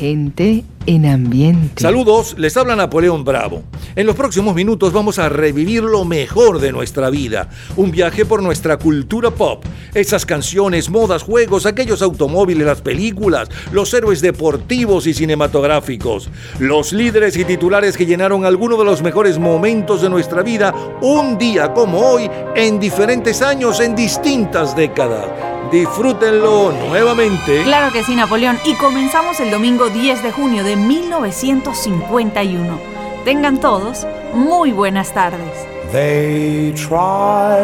Gente en ambiente. Saludos, les habla Napoleón Bravo. En los próximos minutos vamos a revivir lo mejor de nuestra vida. Un viaje por nuestra cultura pop. Esas canciones, modas, juegos, aquellos automóviles, las películas, los héroes deportivos y cinematográficos. Los líderes y titulares que llenaron algunos de los mejores momentos de nuestra vida un día como hoy en diferentes años, en distintas décadas. Disfrútenlo nuevamente. Claro que sí, Napoleón. Y comenzamos el domingo 10 de junio de 1951. Tengan todos muy buenas tardes. They try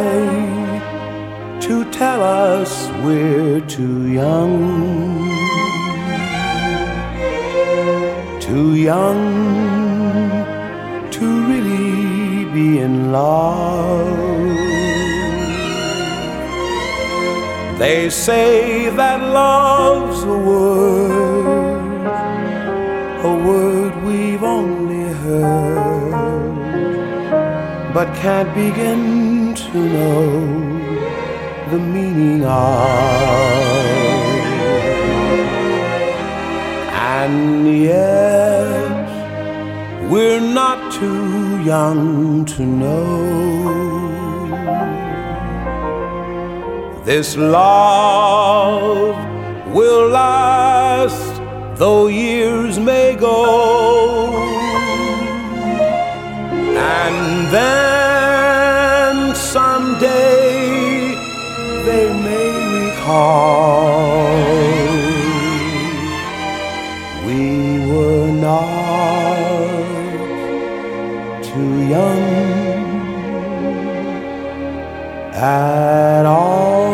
to tell us we're too young. Too young to really be in love. They say that love's a word, a word we've only heard, but can't begin to know the meaning of. And yet, we're not too young to know This love will last though years may go. And then someday they may recall we were not too young at all.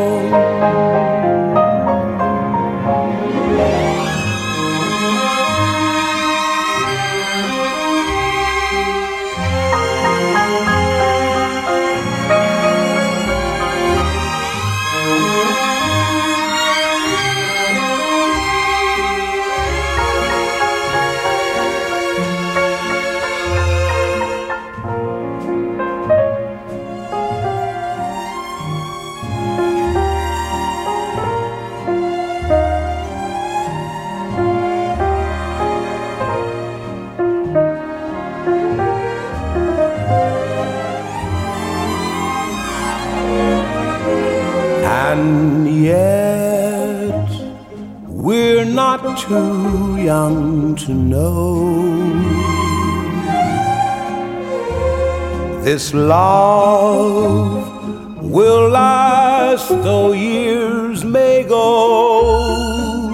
Too young to know. This love will last though years may go.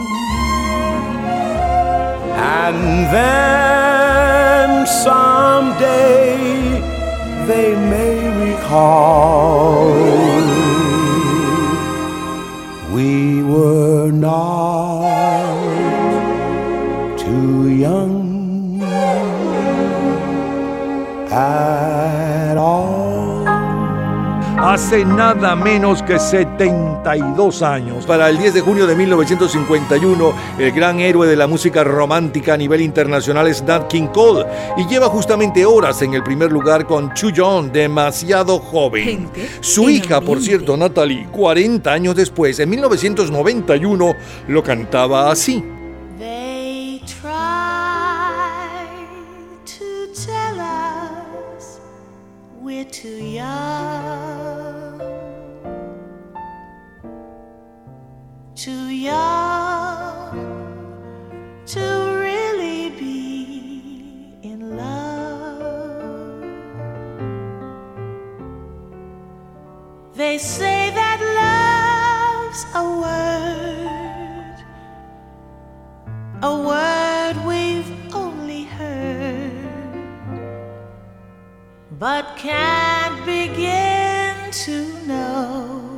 And then someday they may recall we were not young at all. Hace nada menos que 72 años, para el 10 de junio de 1951, el gran héroe de la música romántica a nivel internacional es Nat King Cole y lleva justamente horas en el primer lugar con Chu John, demasiado joven. Su hija, por cierto, Natalie, 40 años después, en 1991, lo cantaba así. They say that love's a word, a word we've only heard, but can't begin to know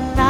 were not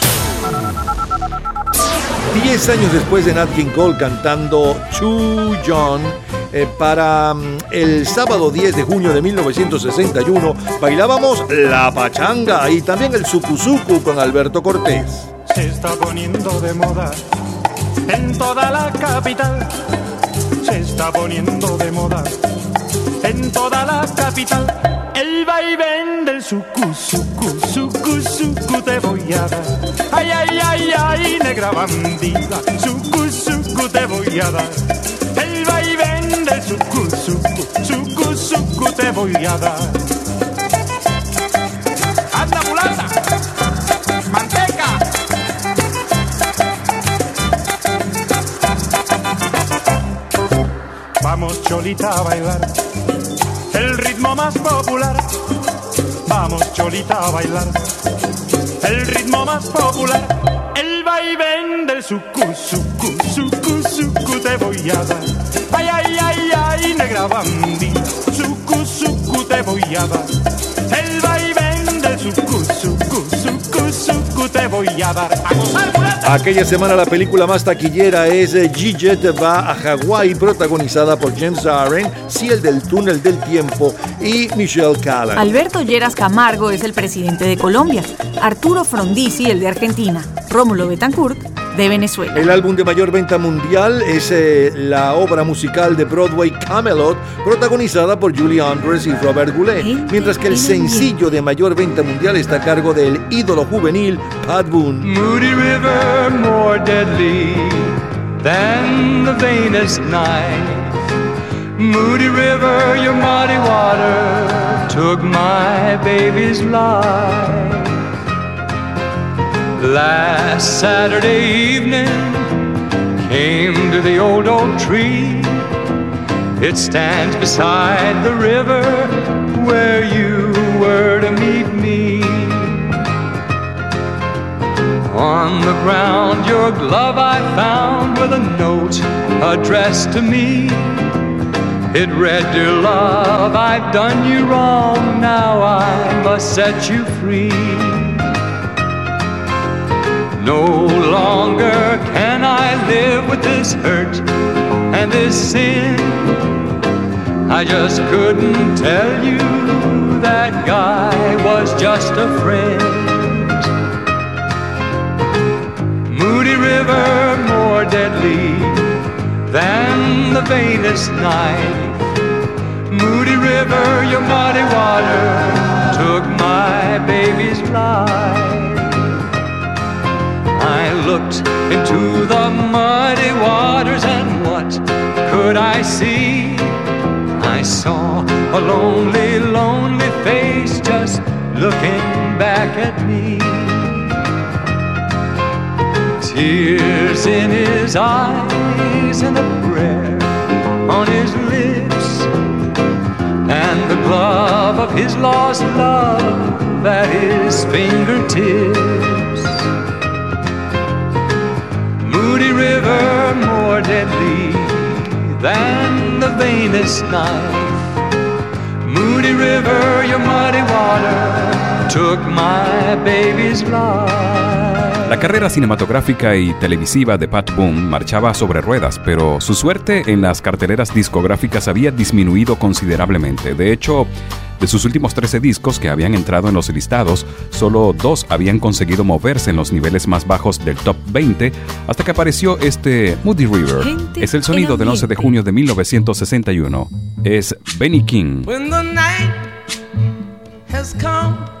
Diez años después de Nat King Cole cantando Chu John, eh, para mm, el sábado 10 de junio de 1961 bailábamos La Pachanga y también el Sucuzucu con Alberto Cortés. se está poniendo de moda en toda la capital. Se está poniendo de moda en toda la capital. El vaivén del sucu, sucu, sucu, sucu te voy a dar. Ay, ay, ay, ay, negra bandida. Sucu, sucu te voy a dar. El vaivén del sucu, sucu, sucu, sucu te voy a dar. ¡Anda, mulata! ¡Manteca! Vamos, Cholita, a bailar el ritmo más popular. Vamos, Cholita, a bailar el ritmo más popular. El vaivén del sucu, sucu, sucu, sucu te voy a dar. Ay, ay, ay, ay, negra bandida. Sucu, sucu te voy a dar. El vaivén del sucu, sucu, sucu, sucu te voy a dar. A gozar, mulata. Aquella semana la película más taquillera es eh, G-Jet va a Hawái, protagonizada por James Aaron, Ciel del Túnel del Tiempo y Michelle Callan. Alberto Lleras Camargo es el presidente de Colombia, Arturo Frondizi el de Argentina, Rómulo Betancourt de Venezuela. El álbum de mayor venta mundial es eh, la obra musical de Broadway Camelot, protagonizada por Julie Andrews y Robert Goulet, mientras que el sencillo de mayor venta mundial está a cargo del ídolo juvenil Pat Boone. Moody River, more deadly than the vainest night. Moody River, your muddy water took my baby's life. Last Saturday evening, came to the old oak tree, It stands beside the river where you were to meet me. On the ground, your glove I found with a note addressed to me. It read, Dear love, I've done you wrong, now I must set you free. No longer can I live with this hurt and this sin. I just couldn't tell you that guy was just a friend. Moody River, more deadly than the vainest knife. Moody River, your muddy water took my baby's life. Looked into the muddy waters and what could I see? I saw a lonely, lonely face just looking back at me. Tears in his eyes and a prayer on his lips, and the glove of his lost love at his fingertips. Moody River, more deadly than the vainest knife. Moody River, your muddy water took my baby's life. La carrera cinematográfica y televisiva de Pat Boone marchaba sobre ruedas, pero su suerte en las carteleras discográficas había disminuido considerablemente. De hecho, de sus últimos 13 discos que habían entrado en los listados, solo dos habían conseguido moverse en los niveles más bajos del top 20 hasta que apareció este Moody River. Gente Es el sonido del 11 de junio de 1961. Es Benny King. When the night has come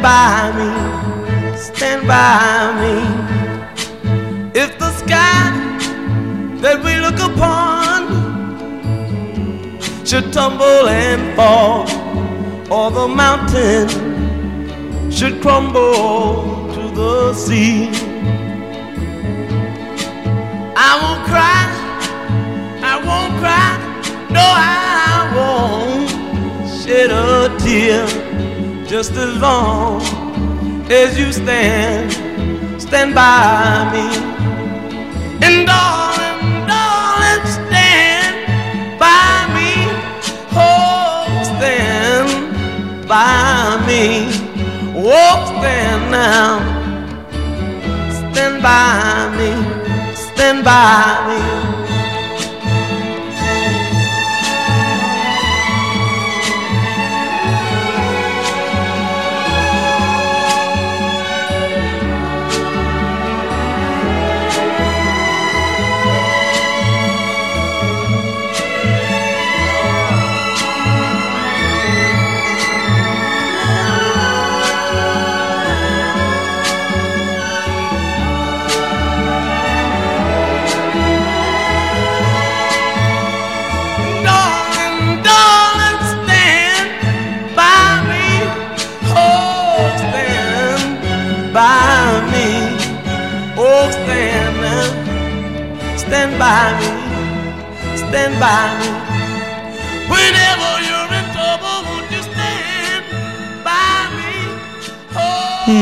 stand by me. Stand by me. If the sky that we look upon should tumble and fall, or the mountain should crumble to the sea. I won't cry, I won't cry, no, I won't shed a tear just as long as you stand, stand by me. And darling, darling, stand by me. Oh, stand by me. Oh, stand now. Stand by me. Stand by me.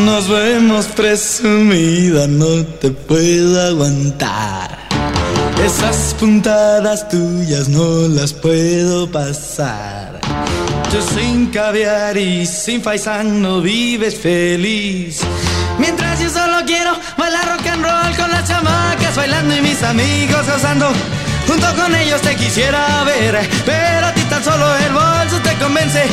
Nos vemos presumida, no te puedo aguantar. Esas puntadas tuyas no las puedo pasar. Tú sin caviar y sin faisán no vives feliz. Mientras yo solo quiero bailar rock and roll con las chamacas bailando y mis amigos gozando. Junto con ellos te quisiera ver, pero a ti tan solo el bolso te convence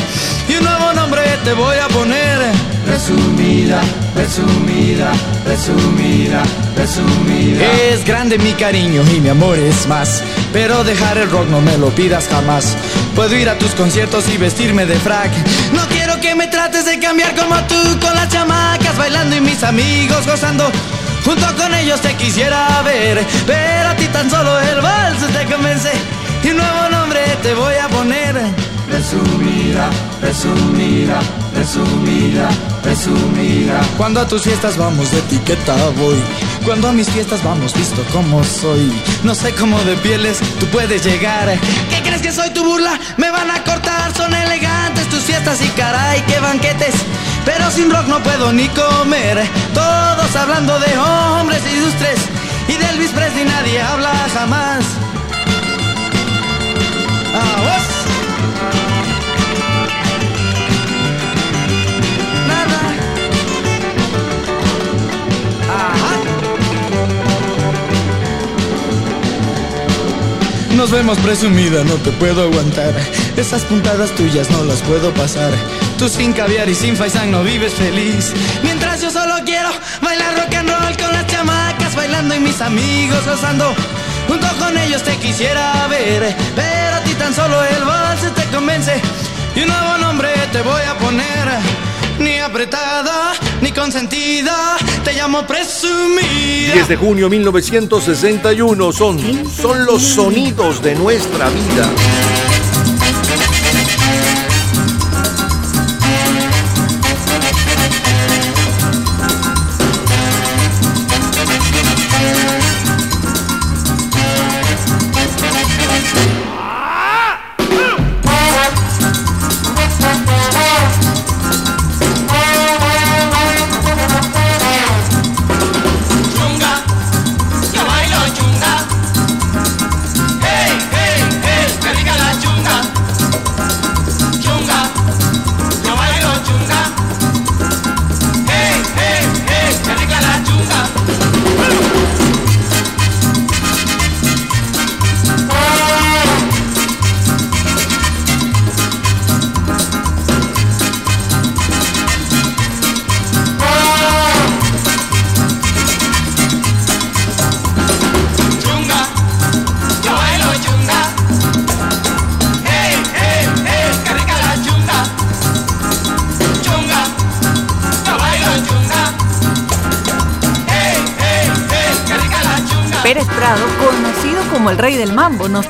y un nuevo nombre te voy a poner. Presumida, presumida, presumida, presumida. Es grande mi cariño y mi amor es más. Pero dejar el rock no me lo pidas jamás. Puedo ir a tus conciertos y vestirme de frac. No quiero que me trates de cambiar como tú con las chamacas bailando y mis amigos gozando. Junto con ellos te quisiera ver, pero a ti tan solo el vals te convence y un nuevo nombre te voy a poner. Presumida, presumida, presumida, presumida. Cuando a tus fiestas vamos de etiqueta voy. Cuando a mis fiestas vamos visto como soy. No sé cómo de pieles tú puedes llegar. ¿Qué crees que soy tu burla? Me van a cortar, son elegantes tus fiestas y caray, qué banquetes. Pero sin rock no puedo ni comer. Todos hablando de hombres ilustres. Y de Elvis Presley nadie habla jamás. Ah, vos. Nos vemos presumida, no te puedo aguantar. Esas puntadas tuyas no las puedo pasar. Tú sin caviar y sin faisán no vives feliz. Mientras yo solo quiero bailar rock and roll con las chamacas bailando y mis amigos gozando. Junto con ellos te quisiera ver, pero a ti tan solo el vals te convence. Y un nuevo nombre te voy a poner. Ni apretada, ni consentida, te llamo presumida. 10 de junio 1961 son, son los sonidos de nuestra vida.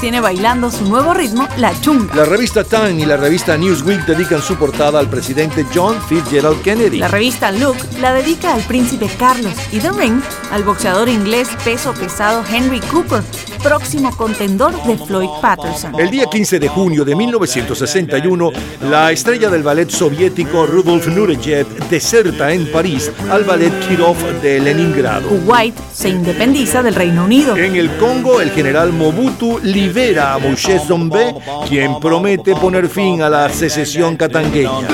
Tiene bailando su nuevo ritmo, la chunga. La revista Time y la revista Newsweek dedican su portada al presidente John Fitzgerald Kennedy. La revista Look la dedica al príncipe Carlos y The Ring al boxeador inglés peso pesado Henry Cooper, próximo contendor de Floyd Patterson. El día 15 de junio de 1961, la estrella del ballet soviético Rudolf Nureyev deserta en París al ballet Kirov de Leningrado. Kuwait se independiza del Reino Unido. En el Congo, el general Mobutu libera a Moshe Zombe, quien promete poner fin a la secesión catangueña.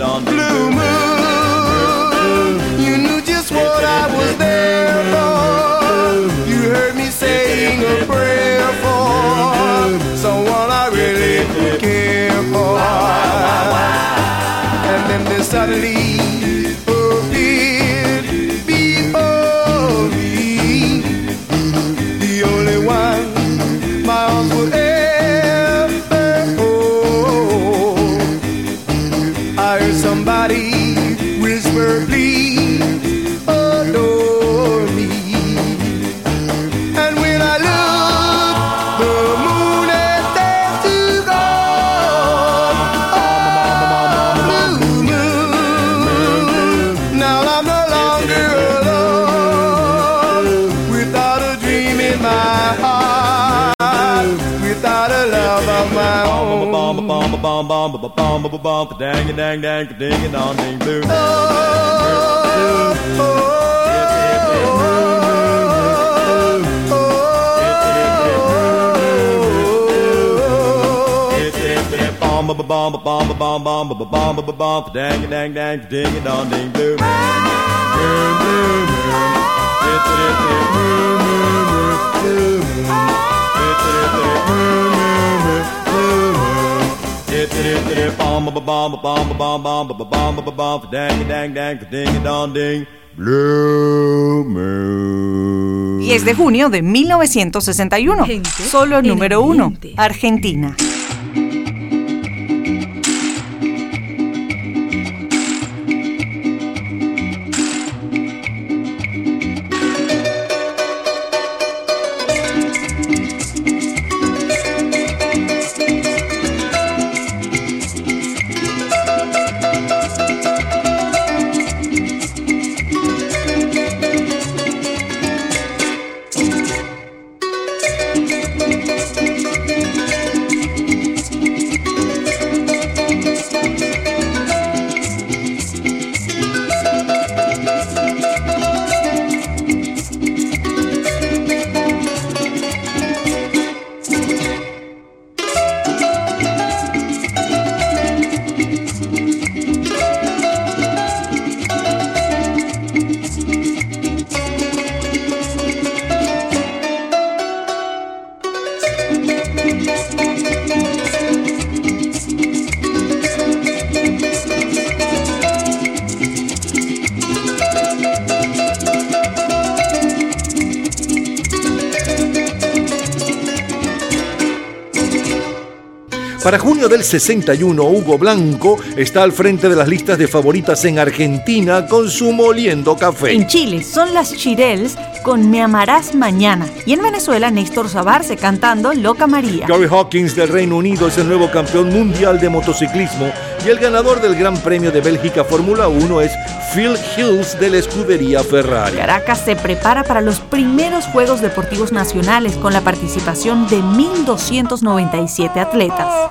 Own. Blue moon, you knew just what I was there for. You heard me saying a prayer for someone I really care for. And then there suddenly bomb ba bomb ba bomb ba bomb bomb ba bomb ba bomb dang dang dang ding a dong ding blue moon blue moon dip dip dip moon moon moon blue moon dip dip dip moon moon moon 10 de junio de 1961. Solo número uno. Argentina. Del 61, Hugo Blanco está al frente de las listas de favoritas en Argentina con su moliendo café. En Chile son las Chirels con Me Amarás Mañana. Y en Venezuela, Néstor Sabarce cantando Loca María. Gary Hawkins del Reino Unido es el nuevo campeón mundial de motociclismo y el ganador del Gran Premio de Bélgica Fórmula 1 es Phil Hills de la escudería Ferrari. Caracas se prepara para los primeros Juegos Deportivos Nacionales con la participación de 1.297 atletas.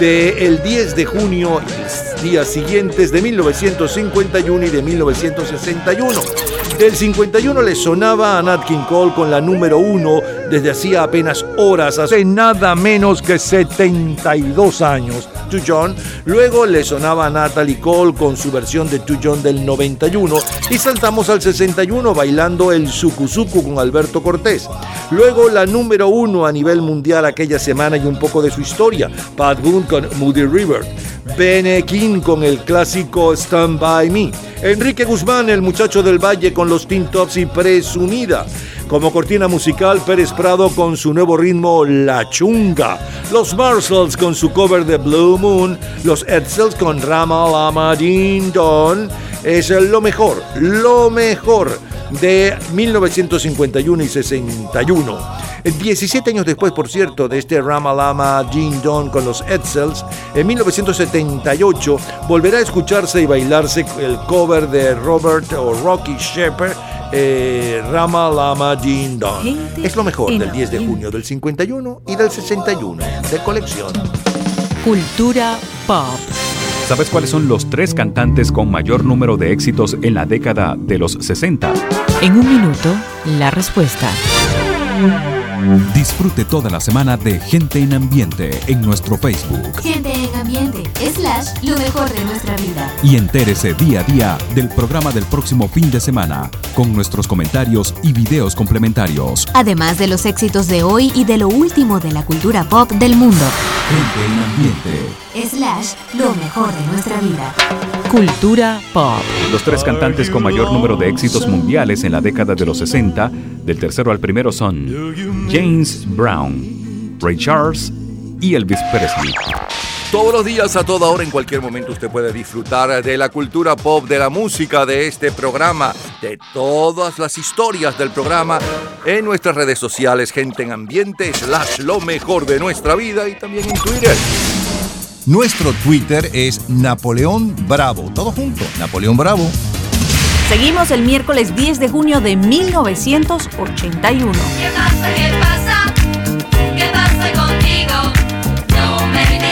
Del 10 de junio y los días siguientes de 1951 y de 1961. Del 51 le sonaba a Nat King Cole con la número uno desde hacía apenas horas, hace nada menos que 72 años. To John. Luego le sonaba a Natalie Cole con su versión de To John del 91 y saltamos al 61 bailando el Suku Suku con Alberto Cortés. Luego la número uno a nivel mundial aquella semana y un poco de su historia, Pat Boone con Moody River, Bene King con el clásico Stand By Me, Enrique Guzmán, el muchacho del Valle con los Teen Tops y Presumida. Como cortina musical, Pérez Prado con su nuevo ritmo La Chunga. Los Marshalls con su cover de Blue Moon. Los Edsels con Rama Lama Don. Es lo mejor, lo mejor de 1951 y 61. 17 años después, por cierto, de este Ramalama Jean Don con los Edsels, en 1978 volverá a escucharse y bailarse el cover de Robert o Rocky Shepard eh, Rama Lama Jean Don. Es lo mejor del 10 de junio del 51 y del 61 de colección. Cultura pop. ¿Sabes cuáles son los tres cantantes con mayor número de éxitos en la década de los 60? En un minuto, la respuesta. Disfrute toda la semana de Gente en Ambiente en nuestro Facebook. Gente en ambiente, slash, lo mejor de nuestra vida. Y entérese día a día del programa del próximo fin de semana, con nuestros comentarios y videos complementarios. Además de los éxitos de hoy y de lo último de la cultura pop del mundo. Gente en Ambiente. Slash, lo mejor de nuestra vida. Cultura pop. Los tres cantantes con mayor número de éxitos mundiales en la década de los 60, del tercero al primero son James Brown, Ray Charles y Elvis Presley. Todos los días, a toda hora, en cualquier momento, usted puede disfrutar de la cultura pop, de la música, de este programa, de todas las historias del programa en nuestras redes sociales, gente en ambiente, slash lo mejor de nuestra vida y también en Twitter. Nuestro Twitter es Napoleón Bravo. Todo junto, Napoleón Bravo. Seguimos el miércoles 10 de junio de 1981. ¿Qué pasa? ¿Qué pasa? ¿Qué pasa contigo?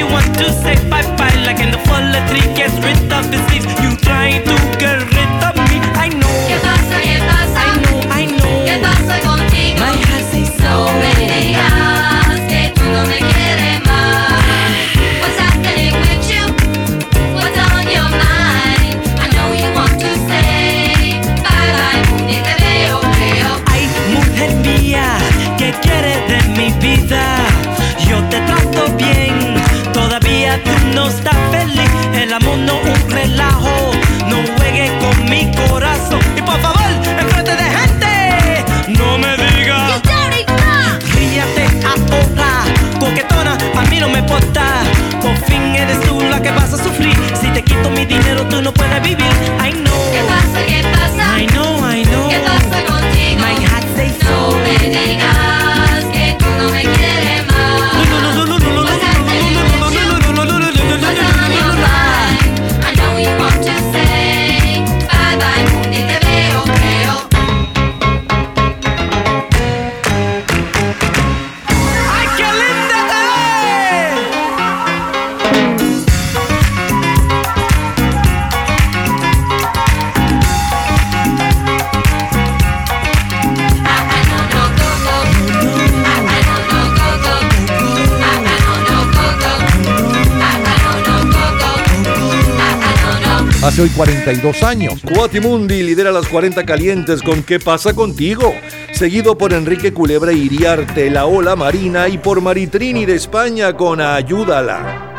you want to say bye bye, like in the fall the tree gets rid of leaves. You no puedes vivir. Hace hoy 42 años, Cuatimundi lidera las 40 calientes con ¿Qué pasa contigo? Seguido por Enrique Culebra Iriarte, La Ola Marina y por Maritrini de España con Ayúdala.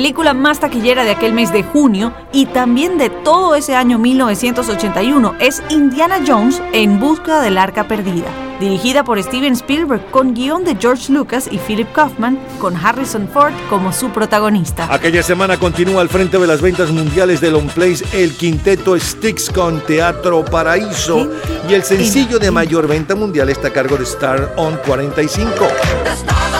Película más taquillera de aquel mes de junio y también de todo ese año 1981 es Indiana Jones en busca del arca perdida, dirigida por Steven Spielberg con guion de George Lucas y Philip Kaufman, con Harrison Ford como su protagonista. Aquella semana continúa al frente de las ventas mundiales de long plays el quinteto Sticks con Teatro Paraíso y el sencillo de mayor venta mundial está a cargo de Star On 45. The stars are 45,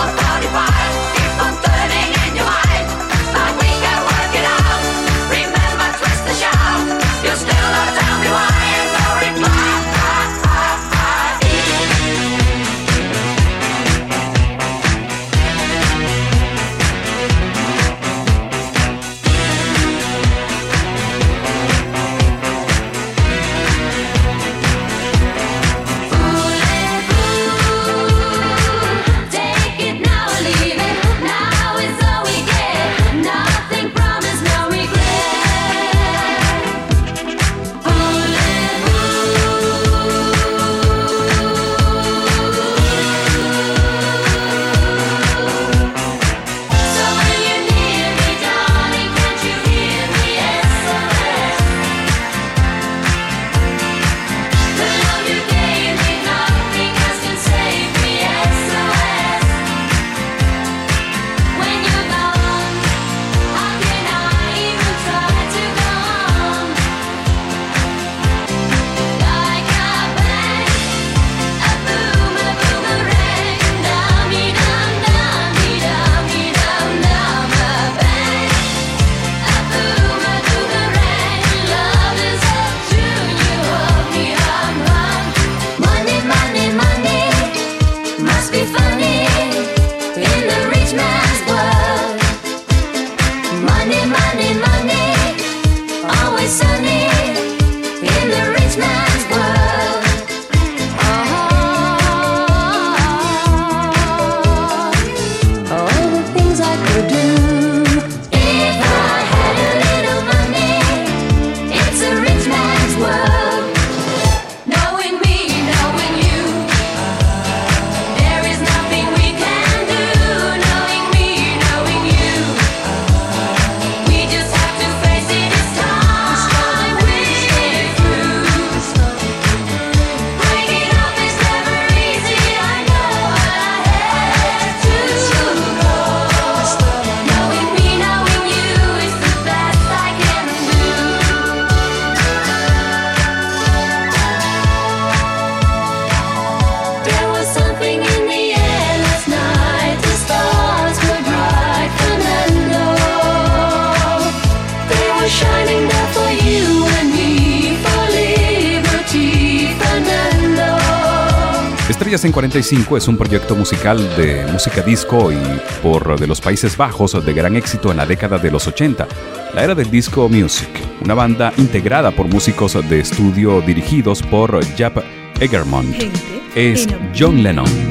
65 es un proyecto musical de música disco y por de los Países Bajos de gran éxito en la década de los 80, la era del disco music, una banda integrada por músicos de estudio dirigidos por Jap Egermont. Es John Lennon.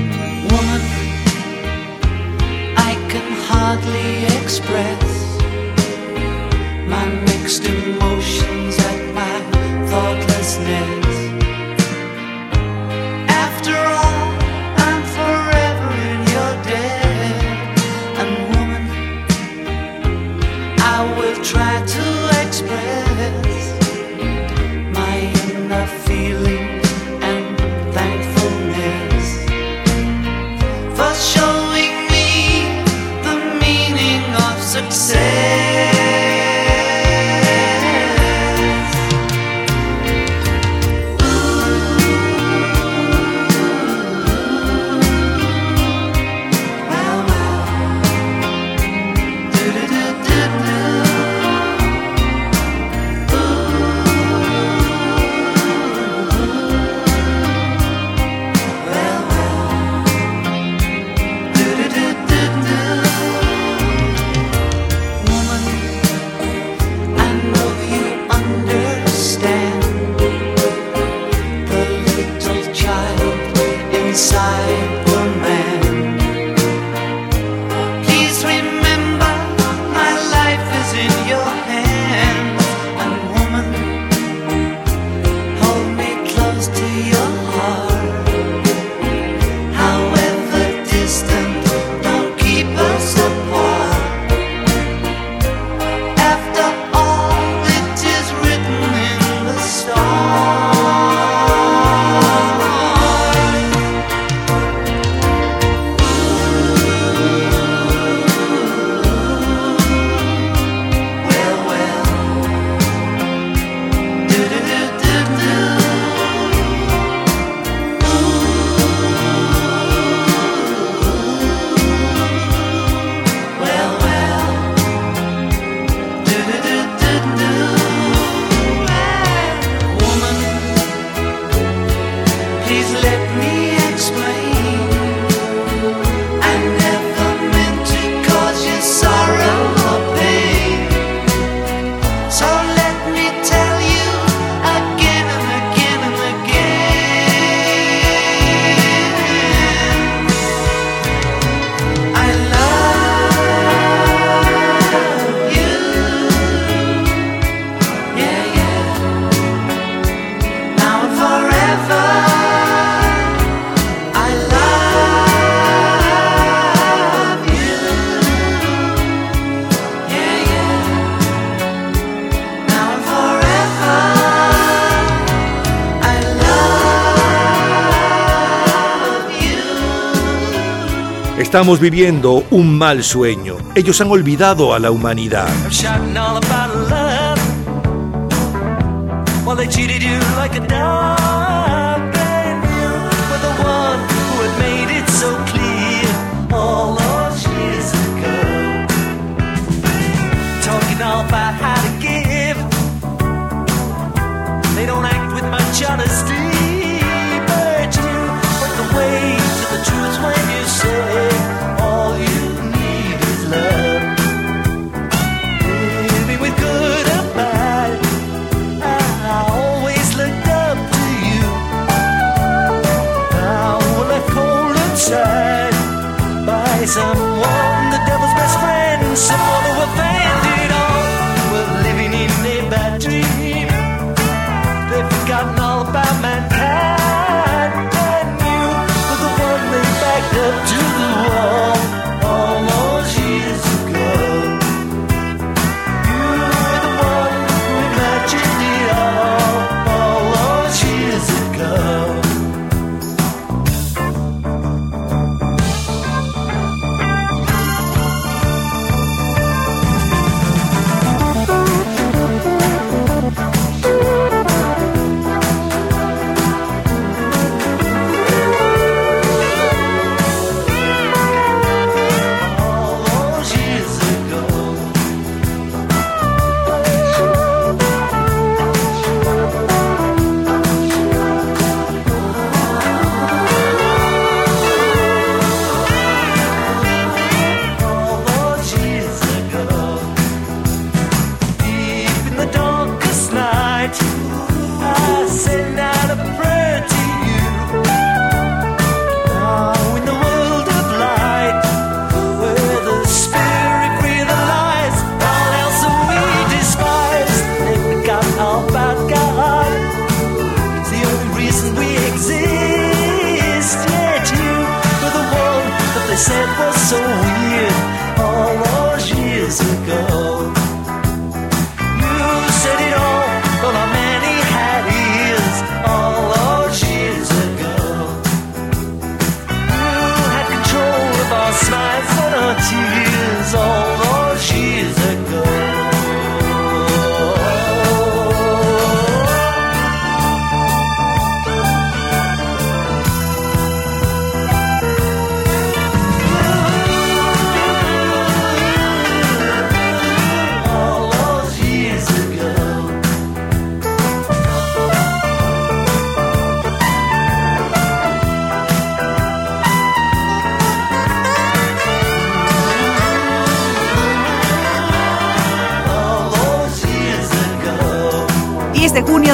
Estamos viviendo un mal sueño. Ellos han olvidado a la humanidad.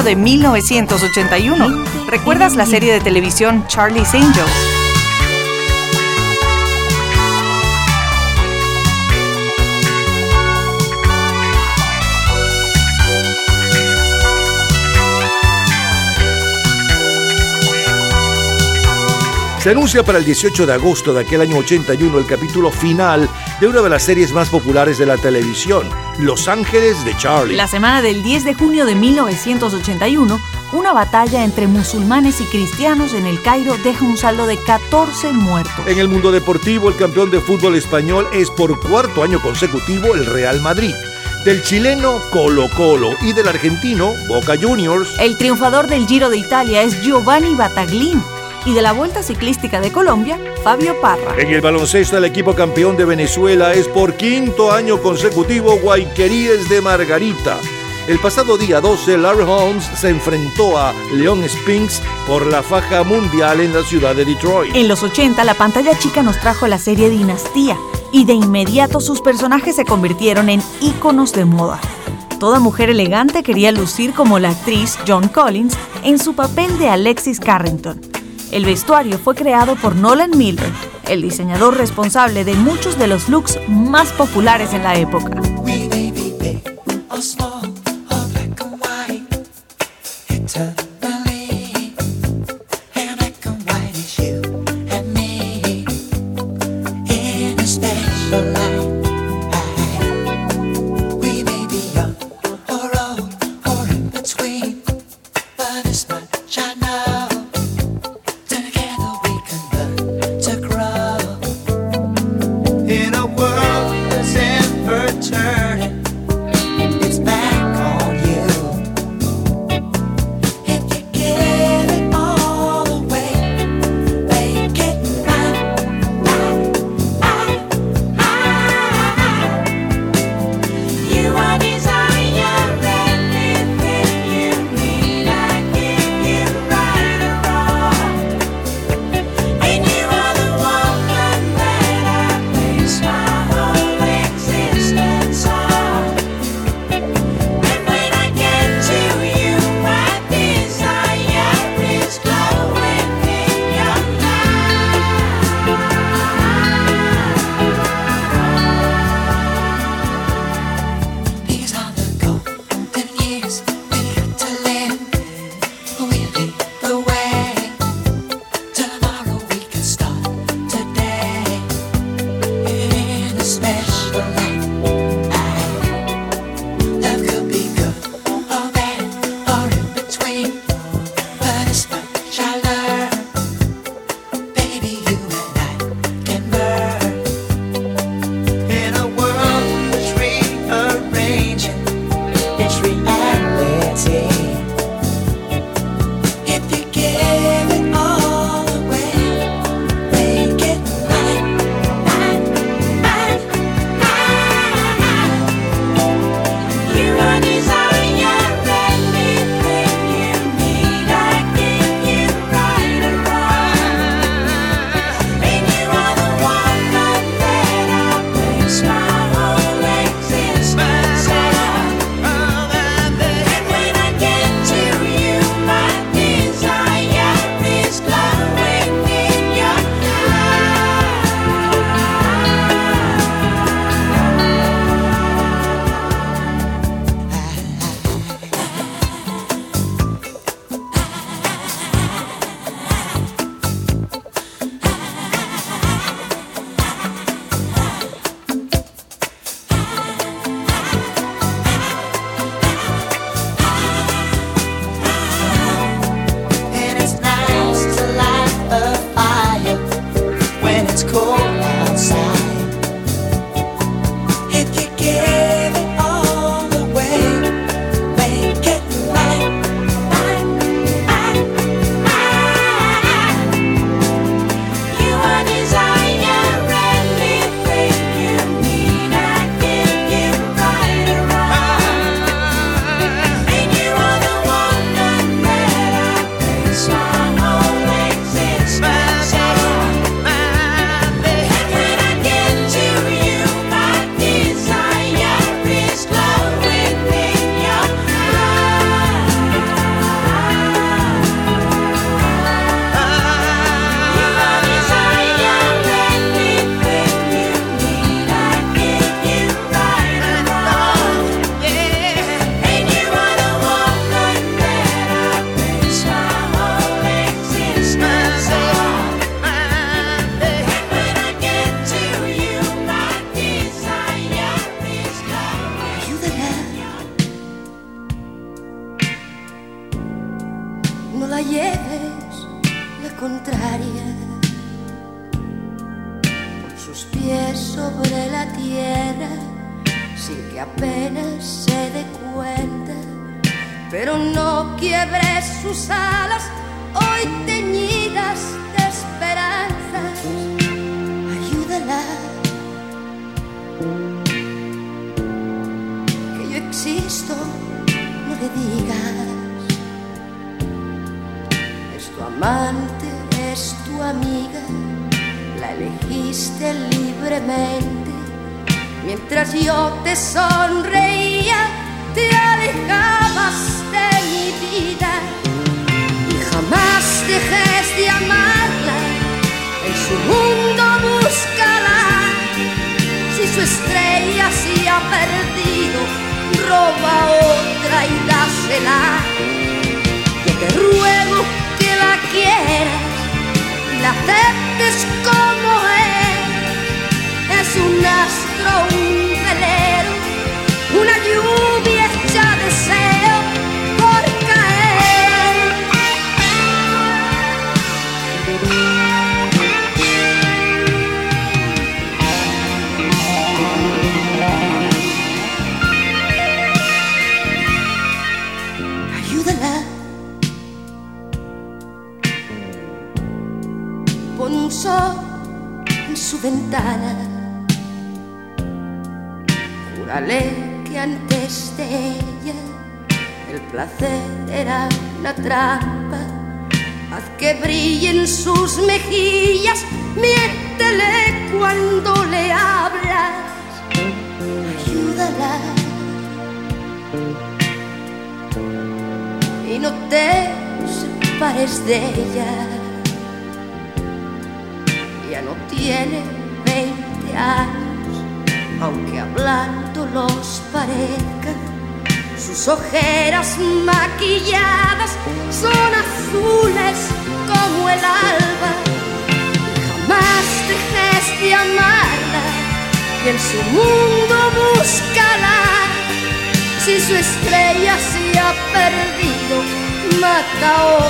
De junio de 1981. ¿Recuerdas la serie de televisión Charlie's Angels? Se anuncia para el 18 de agosto de aquel año 81 el capítulo final de una de las series más populares de la televisión, Los Ángeles de Charlie. La semana del 10 de junio de 1981, una batalla entre musulmanes y cristianos en el Cairo deja un saldo de 14 muertos. En el mundo deportivo, el campeón de fútbol español es por cuarto año consecutivo el Real Madrid. Del chileno Colo Colo y del argentino Boca Juniors. El triunfador del Giro de Italia es Giovanni Battaglin y de la Vuelta Ciclística de Colombia, Fabio Parra. En el baloncesto, el equipo campeón de Venezuela es por quinto año consecutivo Guayqueríes de Margarita. El pasado día 12, Larry Holmes se enfrentó a Leon Spinks por la faja mundial en la ciudad de Detroit. En los 80, la pantalla chica nos trajo la serie Dinastía y de inmediato sus personajes se convirtieron en íconos de moda. Toda mujer elegante quería lucir como la actriz John Collins en su papel de Alexis Carrington. El vestuario fue creado por Nolan Miller, el diseñador responsable de muchos de los looks más populares en la época. We'll lead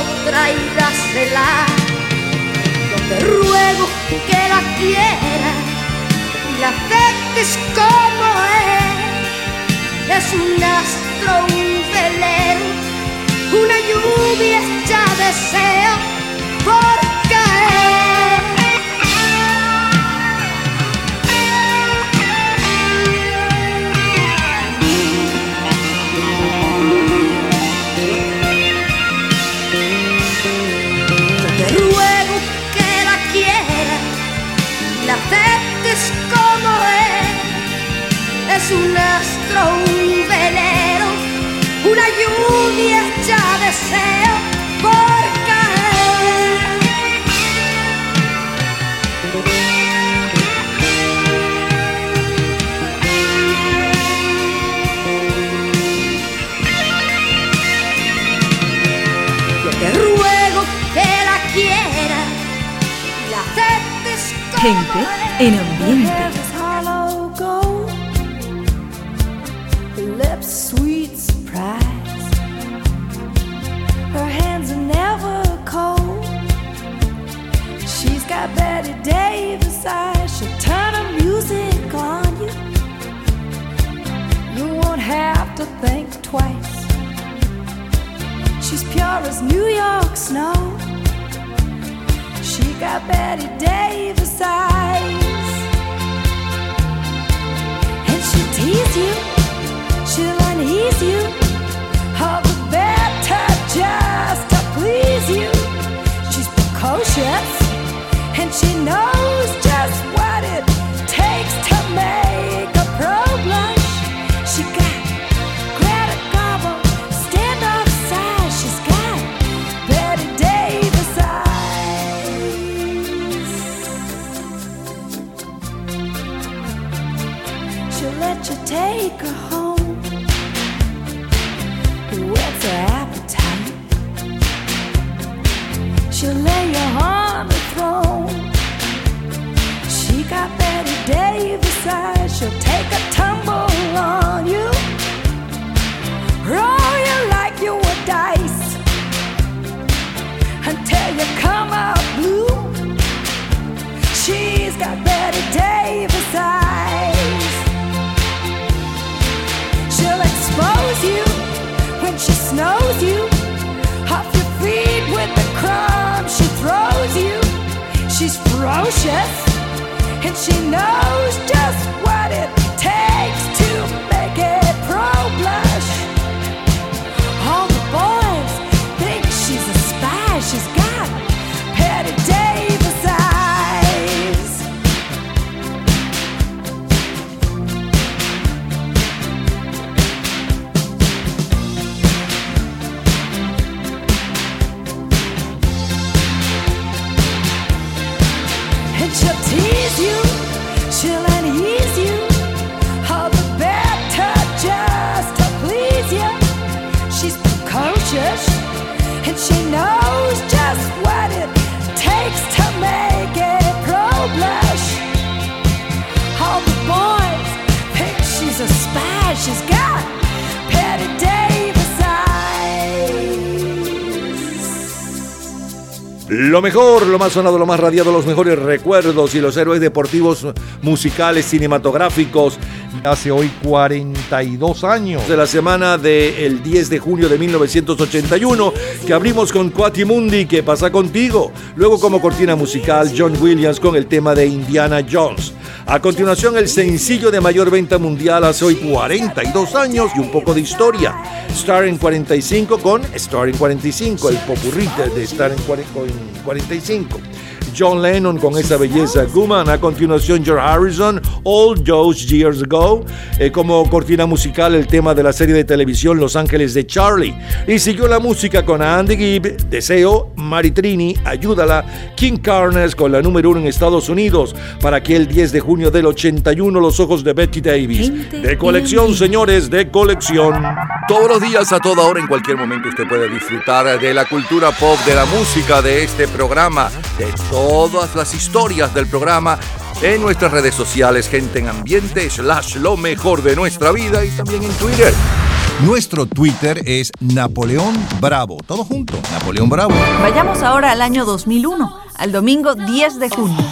otra. Yo te ruego que la quieras y la aceptes como es. Es un astro, un velero, una lluvia hecha deseo. un astro, un velero, una lluvia hecha deseo por caer. Yo te ruego que la quieras y la aceptes. Gente en ambiente. Betty Davis. I lo más sonado, lo más radiado, los mejores recuerdos y los héroes deportivos, musicales, cinematográficos. Hace hoy 42 años de la semana del 10 de junio de 1981 que abrimos con Quatimundi, ¿qué pasa contigo? Luego como cortina musical John Williams con el tema de Indiana Jones. A continuación el sencillo de mayor venta mundial hace hoy 42 años y un poco de historia. Star en 45 con Star en 45, el popurrite de Star en 40 en 45. John Lennon con esa belleza Guman. A continuación, George Harrison, All Those Years Ago. eh, como cortina musical, el tema de la serie de televisión Los Ángeles de Charlie. Y siguió la música con Andy Gibb, Deseo, Maritrini, Ayúdala, King Carnes con la número uno en Estados Unidos. Para aquel 10 de junio del 81, Los Ojos de Betty Davis. De colección, señores, de colección. Todos los días, a toda hora, en cualquier momento, usted puede disfrutar de la cultura pop, de la música, de este programa, de todas las historias del programa en nuestras redes sociales, gente en ambiente, slash lo mejor de nuestra vida y también en Twitter. Nuestro Twitter es Napoleón Bravo. Todo junto, Napoleón Bravo. Vayamos ahora al año 2001, al domingo 10 de junio.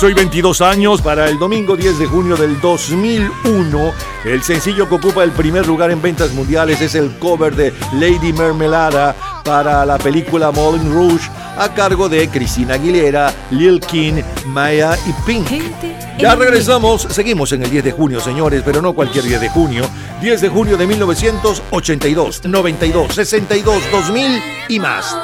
Hace hoy 22 años, para el domingo 10 de junio del 2001, el sencillo que ocupa el primer lugar en ventas mundiales es el cover de Lady Mermelada para la película Moulin Rouge a cargo de Cristina Aguilera, Lil King, Maya y Pink. Ya regresamos, seguimos en el 10 de junio, señores, pero no cualquier 10 de junio. 10 de junio de 1982, 92, 62, 2000 y más.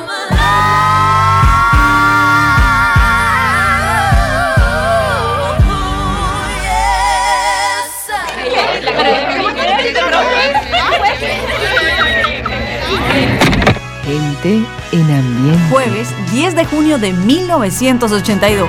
En ambiente. Jueves 10 de junio de 1982.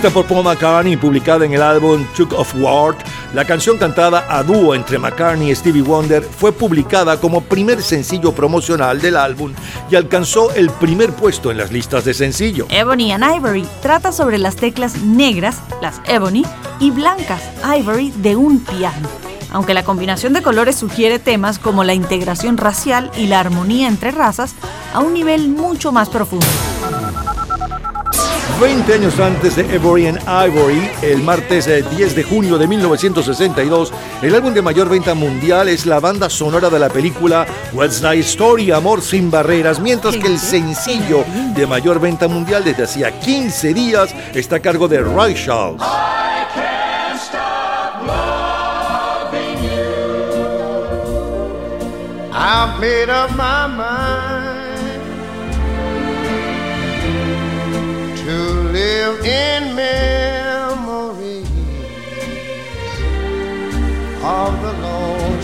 Compuesta por publicada en el álbum of la canción cantada a dúo entre McCartney y Stevie Wonder fue publicada como primer sencillo promocional del álbum y alcanzó el primer puesto en las listas de sencillo. Ebony and Ivory trata sobre las teclas negras, las ebony, y blancas, ivory, de un piano. Aunque la combinación de colores sugiere temas como la integración racial y la armonía entre razas a un nivel mucho más profundo. 20 años antes de Ebony and Ivory, el martes eh, 10 de junio de 1962, el álbum de mayor venta mundial es la banda sonora de la película What's the Story, Amor sin Barreras, mientras que el sencillo de mayor venta mundial desde hacía 15 días está a cargo de Ray Charles. I've made up my mind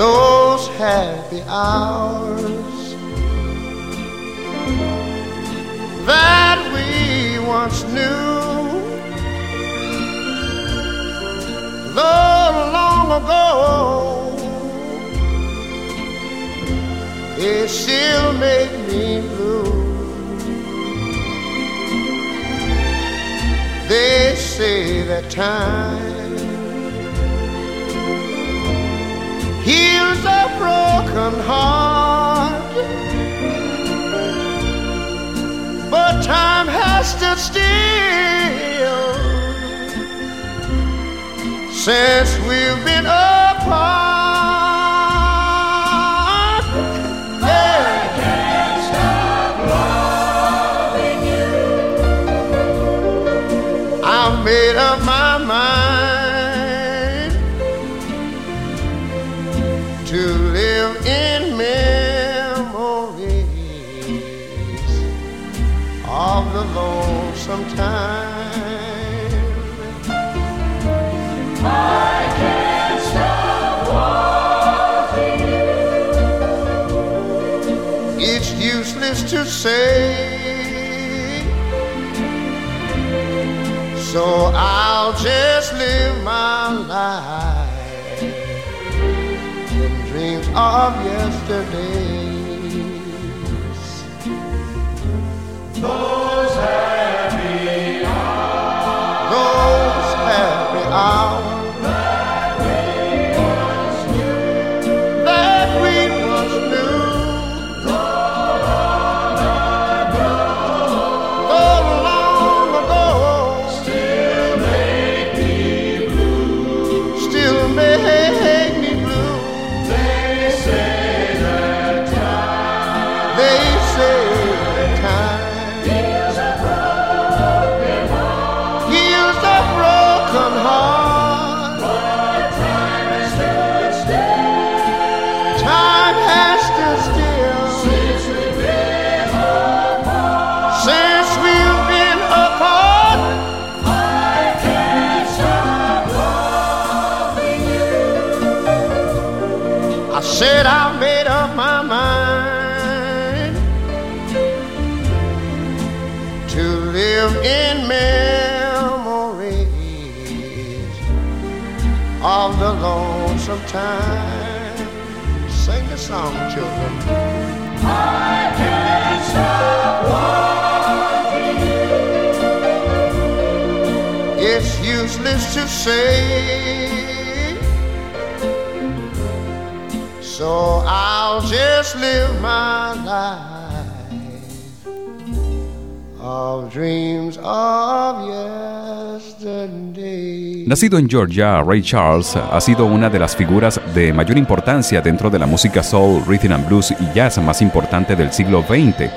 Those happy hours that we once knew. Though long ago, it still make me blue. They say that time heals a broken heart, but time has stood still since we've been apart. Just live my life in dreams of yesterdays. Those happy hours. Those happy hours. Said I made up my mind to live in memories of the lonesome time. Sing the song, children. I can't stop wanting you. It's useless to say. Nacido en Georgia, Ray Charles ha sido una de las figuras de mayor importancia dentro de la música soul, rhythm and blues y jazz más importante del siglo XX.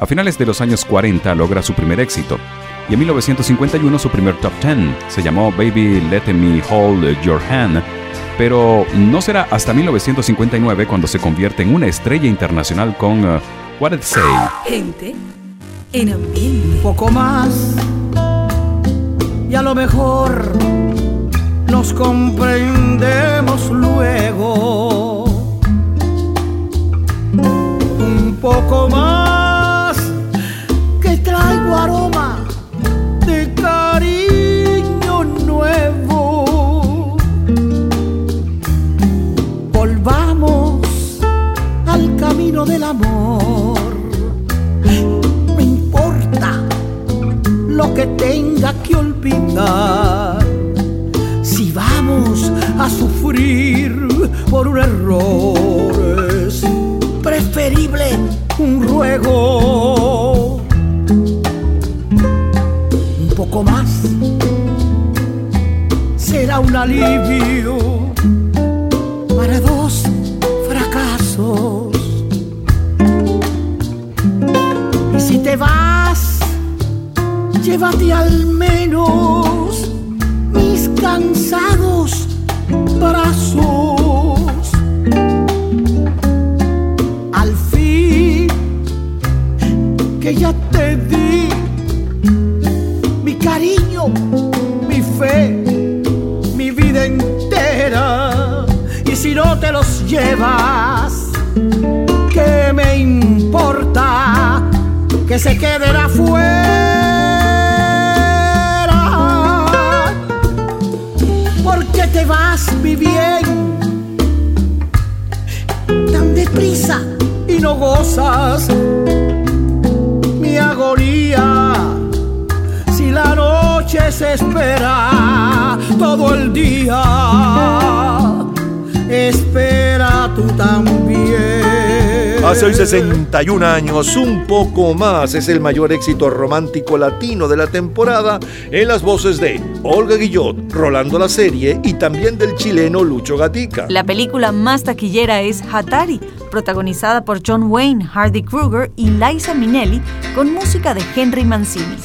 A finales de los años 40 logra su primer éxito y en 1951 su primer top 10 se llamó Baby Let Me Hold Your Hand, pero no será hasta 1959 cuando se convierte en una estrella internacional con uh, What It Say. Gente en ambiente. Un poco más y a lo mejor nos comprendemos luego. Un poco más que traigo aroma del amor. No importa lo que tenga que olvidar. Si vamos a sufrir por un error, es preferible un ruego. Un poco más será un alivio te vas, llévate al menos mis cansados brazos. Al fin que ya te di mi cariño, mi fe, mi vida entera. Y si no te los llevas, se quedará fuera. Porque te vas, mi bien? Tan deprisa y no gozas mi agonía. Si la noche se espera todo el día, espera tú también. Hace 61 años, un poco más, es el mayor éxito romántico latino de la temporada en las voces de Olga Guillot, Rolando la serie y también del chileno Lucho Gatica. La película más taquillera es Hatari, protagonizada por John Wayne, Hardy Krueger y Liza Minnelli, con música de Henry Mancini.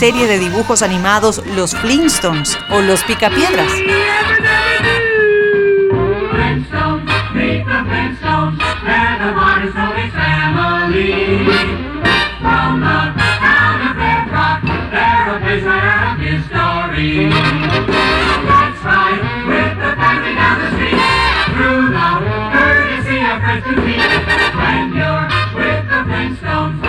serie de dibujos animados Los Flintstones o Los Picapiedras. When you're with the Flintstones,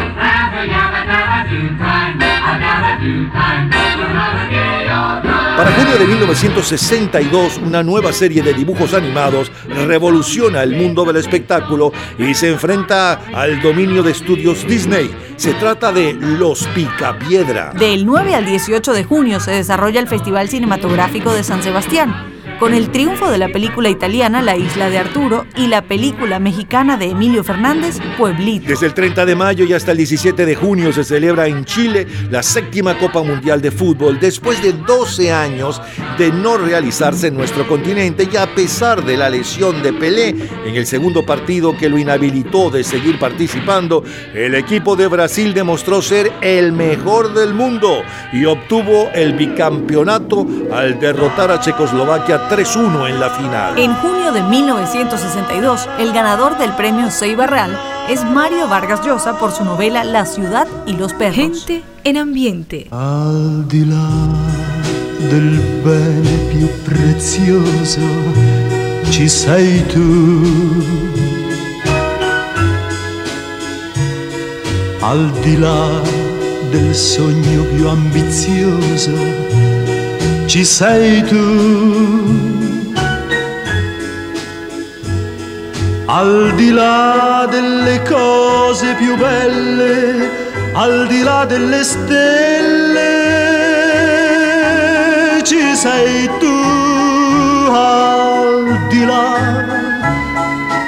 para junio de 1962, una nueva serie de dibujos animados revoluciona el mundo del espectáculo y se enfrenta al dominio de estudios Disney. Se trata de Los Picapiedra. Del 9 al 18 de junio se desarrolla el Festival Cinematográfico de San Sebastián, con el triunfo de la película italiana La Isla de Arturo y la película mexicana de Emilio Fernández, Pueblito. Desde el 30 de mayo y hasta el 17 de junio se celebra en Chile la séptima Copa Mundial de Fútbol después de 12 años de no realizarse en nuestro continente y a pesar de la lesión de Pelé en el segundo partido que lo inhabilitó de seguir participando, el equipo de Brasil demostró ser el mejor del mundo y obtuvo el bicampeonato al derrotar a Checoslovaquia 3-1 en la final. En junio de 1962, el ganador del premio Ceiba Real es Mario Vargas Llosa por su novela La ciudad y los perros. Gente en ambiente. Al del bene più prezioso ci sei tu. Al di là del sogno più ambizioso ci sei tu. Al di là delle cose più belle, al di là delle stelle, sei tu. Al di là,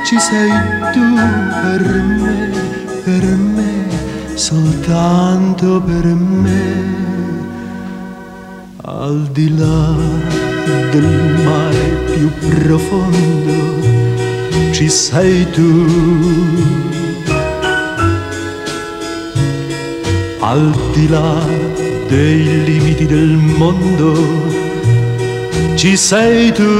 ci sei tu per me, per me, soltanto per me. Al di là del mare più profondo, ci sei tu. Al di là dei limiti del mondo, ci sei tu.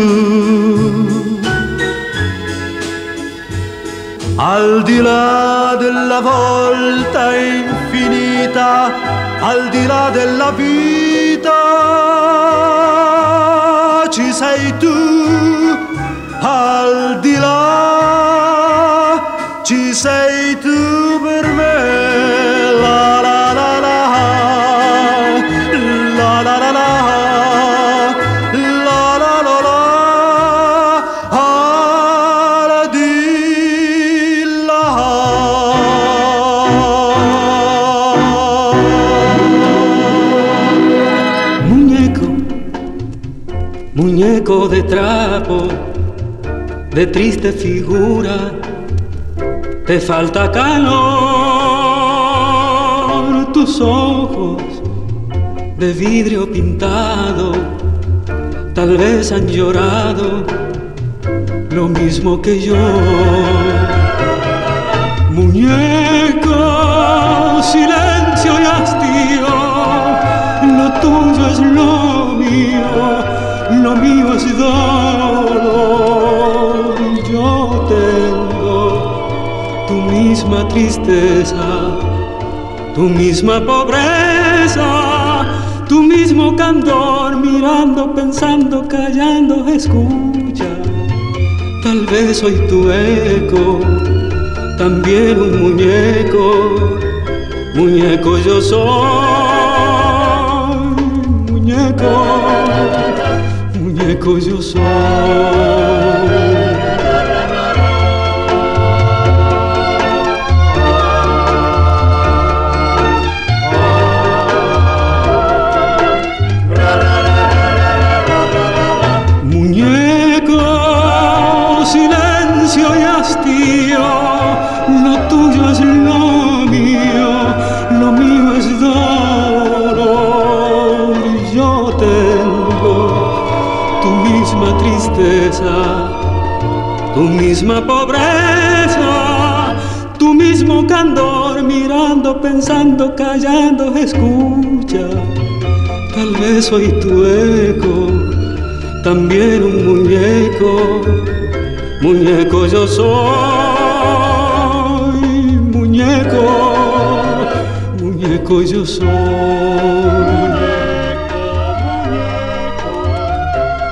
Al di là della volta infinita, al di là della vita, ci sei tu al di là ci sei de triste figura, te falta calor, tus ojos de vidrio pintado, tal vez han llorado lo mismo que yo. Muñeco, silencio y hastío, lo tuyo es lo mío, misma tristeza, tu misma pobreza, tu mismo candor, mirando, pensando, callando, escucha. Tal vez soy tu eco, también un muñeco, muñeco yo soy, muñeco, muñeco yo soy. Pensando, callando, escucha. Tal vez soy tu eco, también un muñeco, muñeco yo soy, muñeco, muñeco yo soy.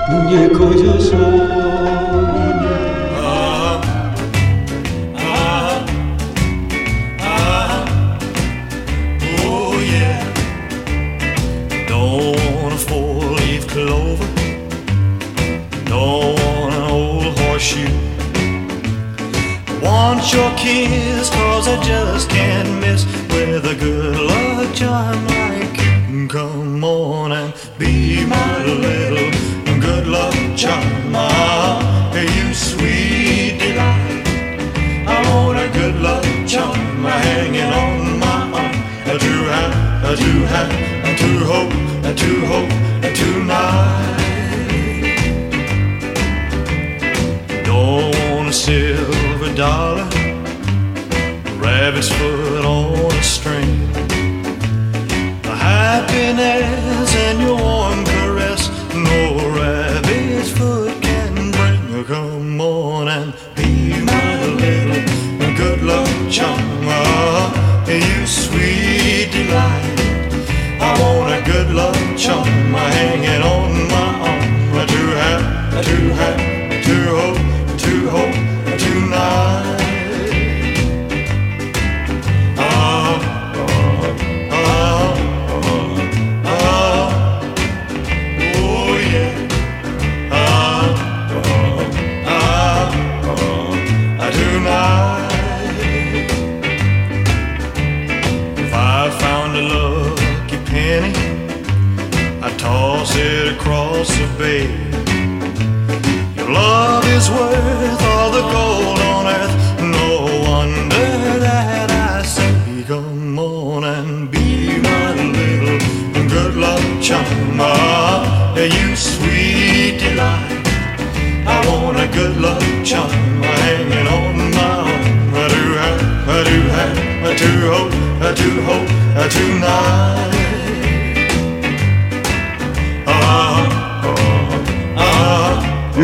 Muñeco yo soy.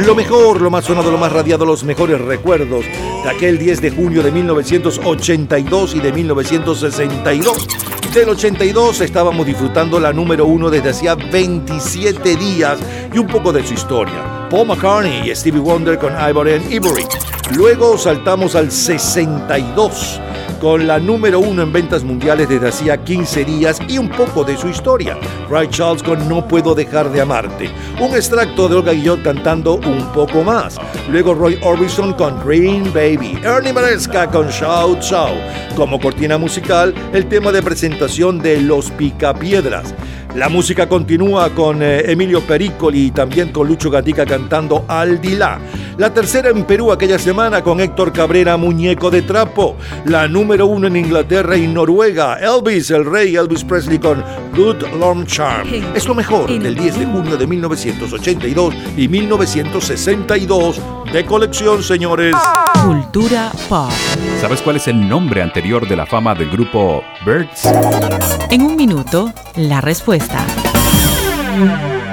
Lo mejor, lo más sonado, lo más radiado, los mejores recuerdos de aquel 10 de junio de 1982 y de 1962. Del 82 estábamos disfrutando la número uno desde hacía 27 días y un poco de su historia. Paul McCartney y Stevie Wonder con Ivory and Ivory. Luego saltamos al 62 con la número uno en ventas mundiales desde hacía 15 días y un poco de su historia. Ray Charles con No Puedo Dejar de Amarte. Un extracto de Olga Guillot cantando un poco más. Luego Roy Orbison con Green Baby. Ernie Maresca con Shout Shout. Como cortina musical, el tema de presentación de Los Picapiedras. La música continúa con eh, Emilio Pericoli y también con Lucho Gatica cantando Aldilá. La tercera en Perú aquella semana con Héctor Cabrera, Muñeco de Trapo. La uno en Inglaterra y Noruega, Elvis, el rey Elvis Presley con Good Long Charm. Es lo mejor del 10 de junio de 1982 y 1962 de colección, señores. Cultura pop. ¿Sabes cuál es el nombre anterior de la fama del grupo Birds? En un minuto, la respuesta.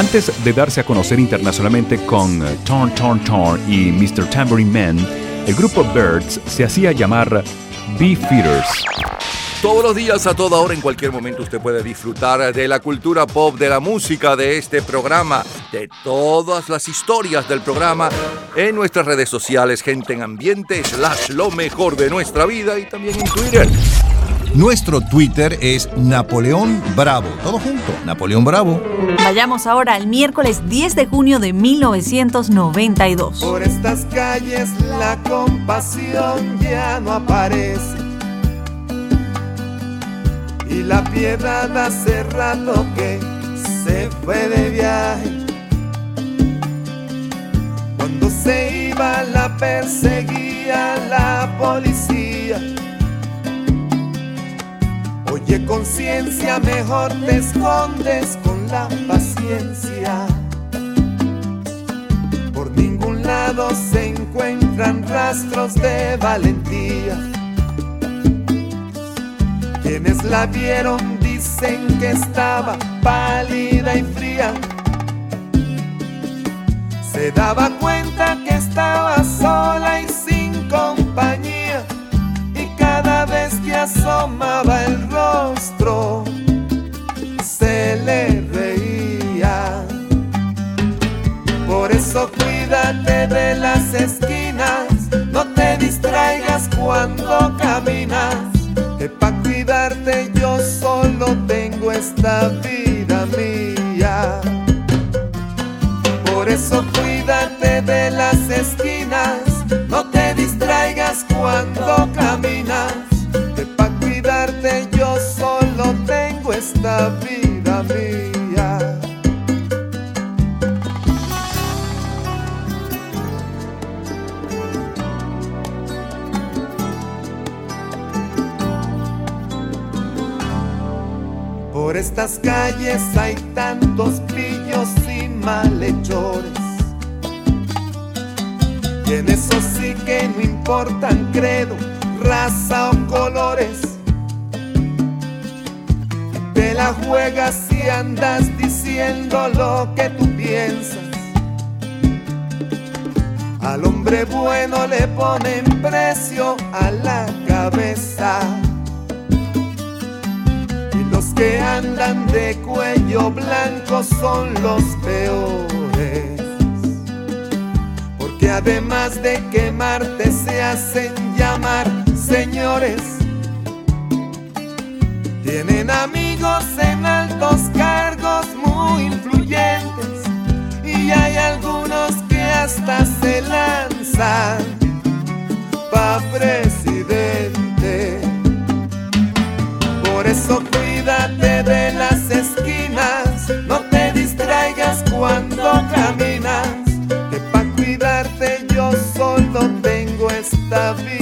Antes de darse a conocer internacionalmente con Torn Torn Torn y Mr. Tambourine Man, el grupo Birds se hacía llamar Beefeaters. Todos los días, a toda hora, en cualquier momento, usted puede disfrutar de la cultura pop, de la música, de este programa, de todas las historias del programa en nuestras redes sociales, gente en ambiente, slash lo mejor de nuestra vida y también en Twitter. Nuestro Twitter es Napoleón Bravo. Todo junto, Napoleón Bravo. Vayamos ahora al miércoles 10 de junio de 1992. Por estas calles la compasión ya no aparece. y la piedad hace rato que se fue de viaje. Cuando se iba la perseguía la policía. Oye conciencia, mejor te escondes con la paciencia. Por ningún lado se encuentran rastros de valentía. Quienes la vieron dicen que estaba pálida y fría. Se daba cuenta que estaba sola y sin compañía. Asomaba el rostro, se le reía. Por eso cuídate de las esquinas, no te distraigas cuando caminas. Que pa' cuidarte yo solo tengo esta vida mía. Por eso cuídate de las esquinas, no te distraigas cuando caminas. Esta vida mía. Por estas calles hay tantos pillos y malhechores. Y en eso sí que no importan credo, raza o colores. La juegas y andas diciendo lo que tú piensas. Al hombre bueno le ponen precio a la cabeza. Y los que andan de cuello blanco son los peores. Porque además de quemarte se hacen llamar señores. Tienen amigos en altos cargos muy influyentes. Y hay algunos que hasta se lanzan pa' presidente. Por eso cuídate de las esquinas, no te distraigas cuando caminas, que pa' cuidarte yo solo tengo esta vida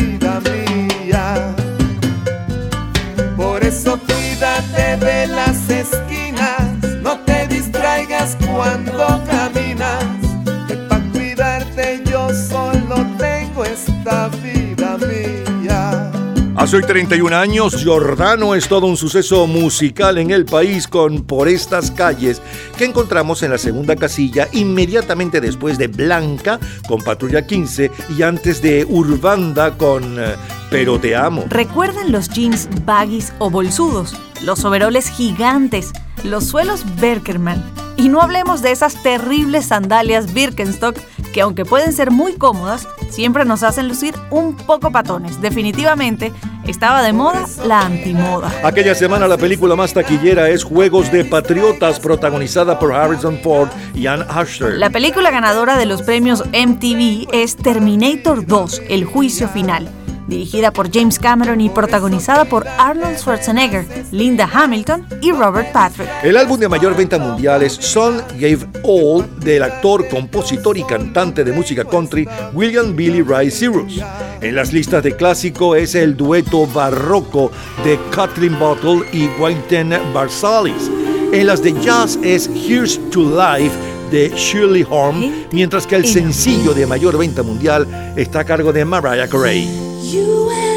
esta vida mía. Hace hoy 31 años, Giordano es todo un suceso musical en el país con Por estas calles, que encontramos en la segunda casilla inmediatamente después de Blanca con Patrulla 15 y antes de Urbanda con eh, Pero te amo. ¿Recuerdan los jeans baggies o bolsudos? Los overoles gigantes, los suelos Berkerman. Y no hablemos de esas terribles sandalias Birkenstock que aunque pueden ser muy cómodas, siempre nos hacen lucir un poco patones. Definitivamente estaba de moda la antimoda. Aquella semana la película más taquillera es Juegos de Patriotas, protagonizada por Harrison Ford y Ann Asher. La película ganadora de los premios MTV es Terminator 2, El Juicio Final, dirigida por James Cameron y protagonizada por Arnold Schwarzenegger, Linda Hamilton y Robert Patrick. El álbum de mayor venta mundial es Son Gave All del actor, compositor y cantante de música country William Billy Ray Cyrus. En las listas de clásico es el dueto barroco de Kathleen Bottle y Wynton Marsalis. En las de jazz es Here's to Life de Shirley Horn, mientras que el sencillo de mayor venta mundial está a cargo de Mariah Carey. You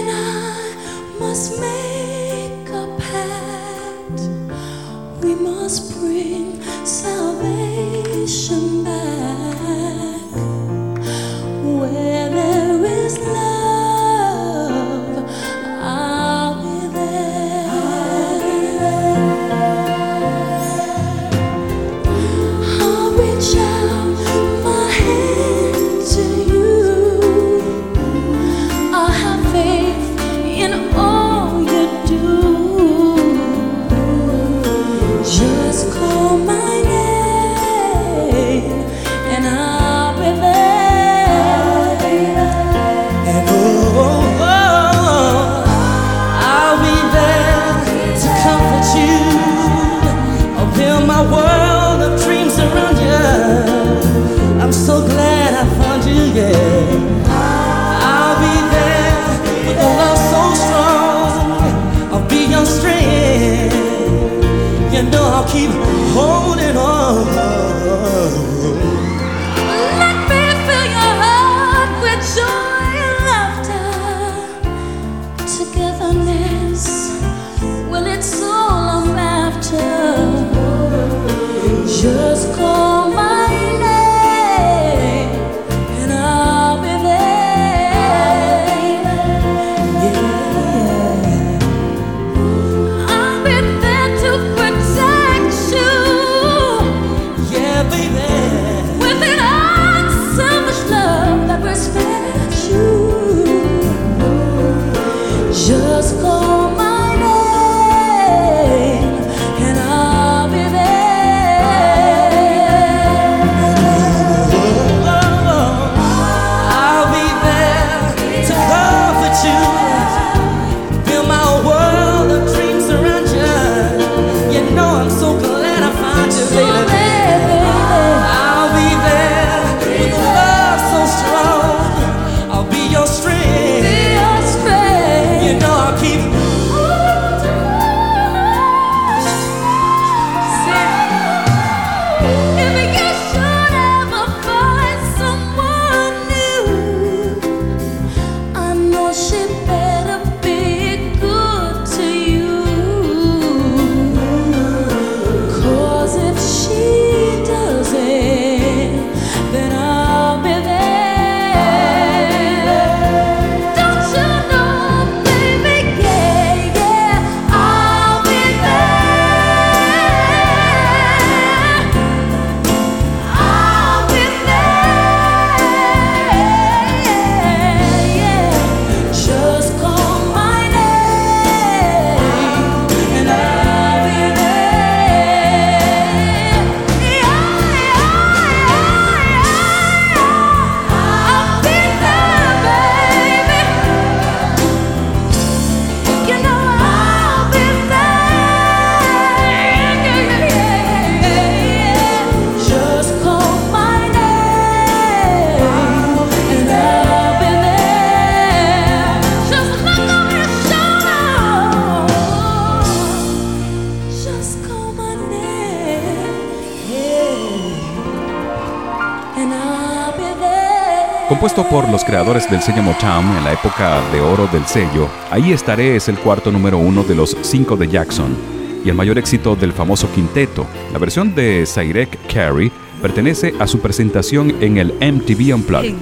los creadores del sello Motown en la época de oro del sello, Ahí estaré es el cuarto número uno de los cinco de Jackson y el mayor éxito del famoso quinteto. La versión de Zairek Carey pertenece a su presentación en el MTV Unplugged.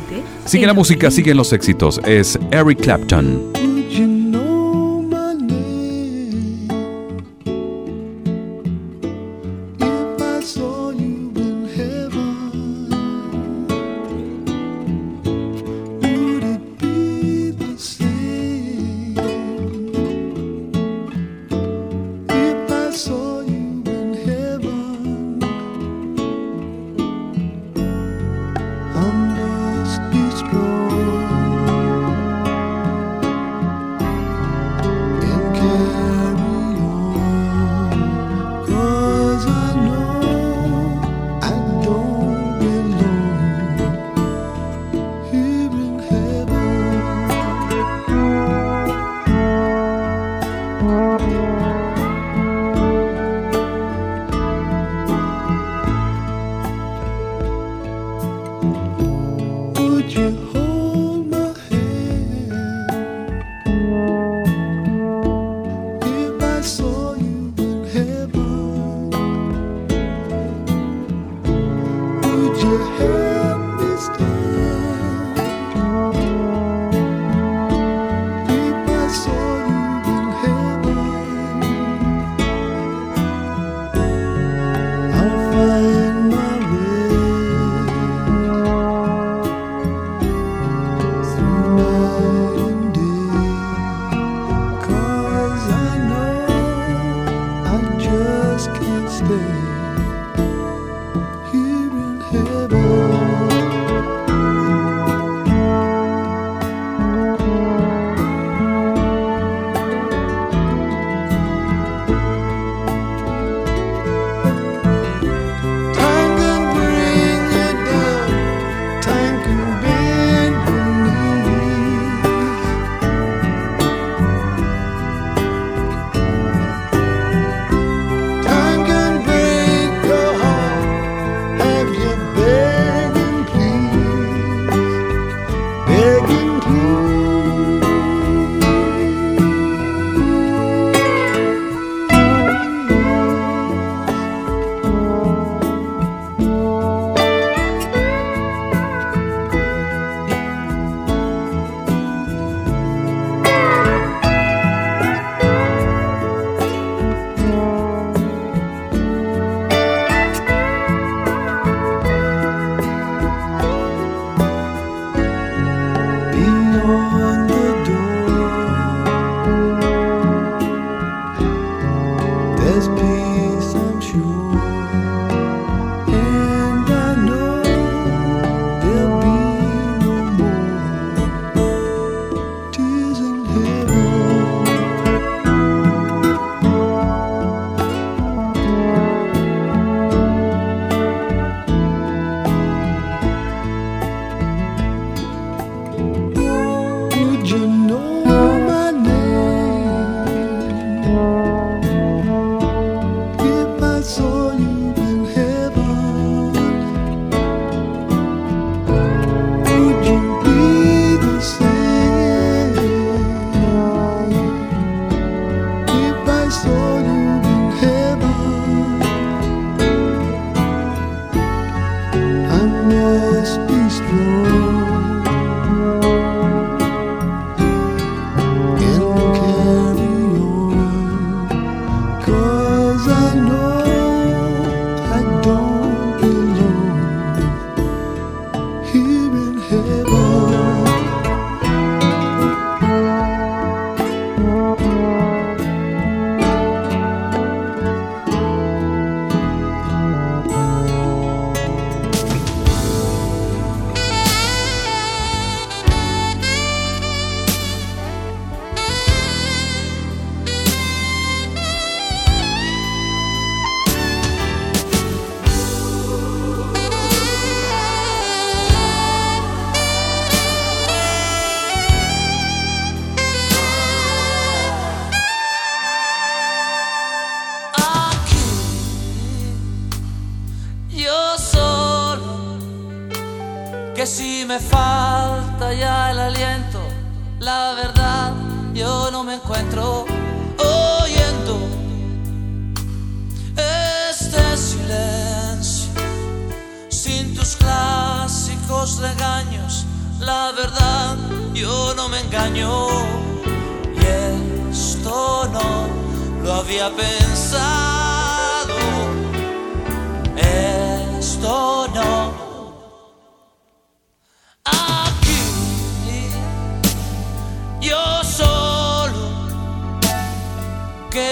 Sigue la música, siguen los éxitos. Es Eric Clapton.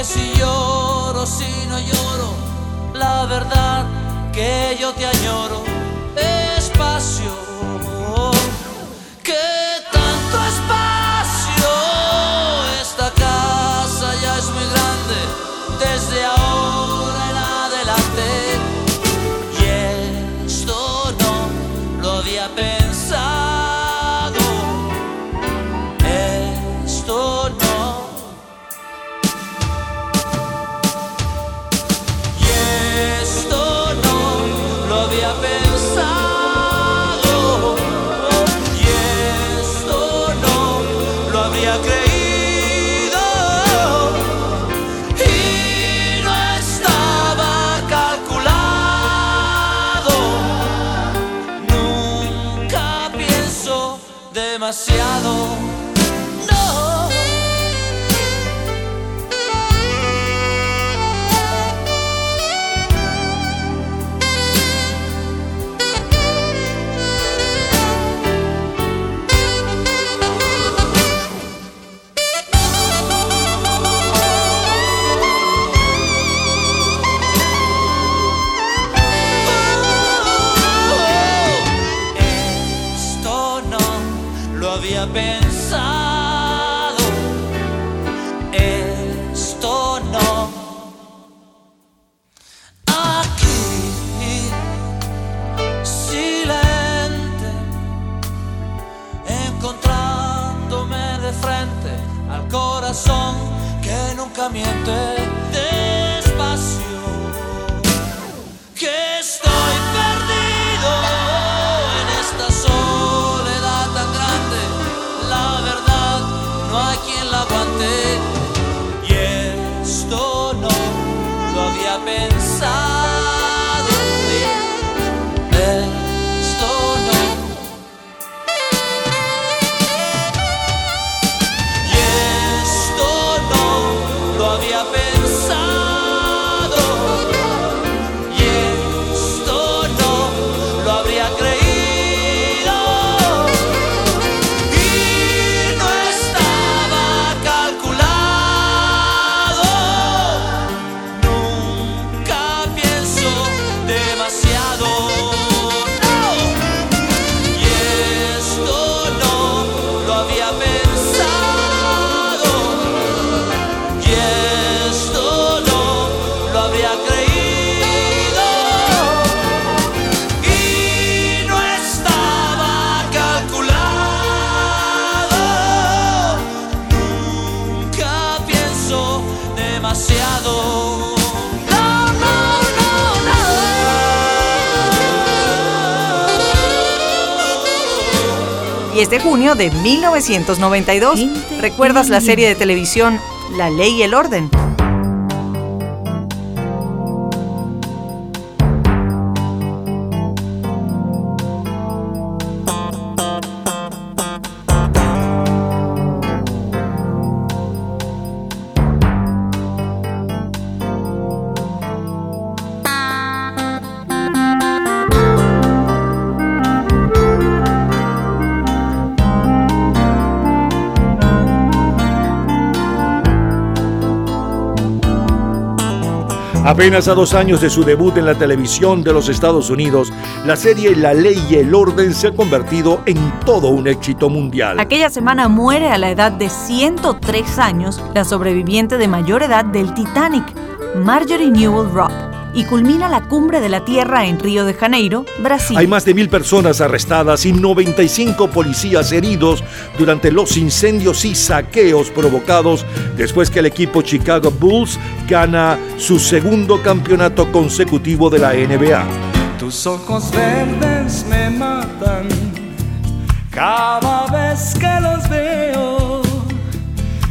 Si lloro, si no lloro, la verdad que yo te añoro, 10 de junio de 1992. ¿Recuerdas la serie de televisión La Ley y el Orden? Apenas a dos años de su debut en la televisión de los Estados Unidos, la serie La Ley y el Orden se ha convertido en todo un éxito mundial. Aquella semana muere a la edad de 103 años la sobreviviente de mayor edad del Titanic, Marjorie Newell Robb, y culmina la cumbre de la Tierra en Río de Janeiro, Brasil. Hay más de mil personas arrestadas y 95 policías heridos durante los incendios y saqueos provocados después que el equipo Chicago Bulls gana su segundo campeonato consecutivo de la NBA. Tus ojos verdes me matan, Cada vez que los veo,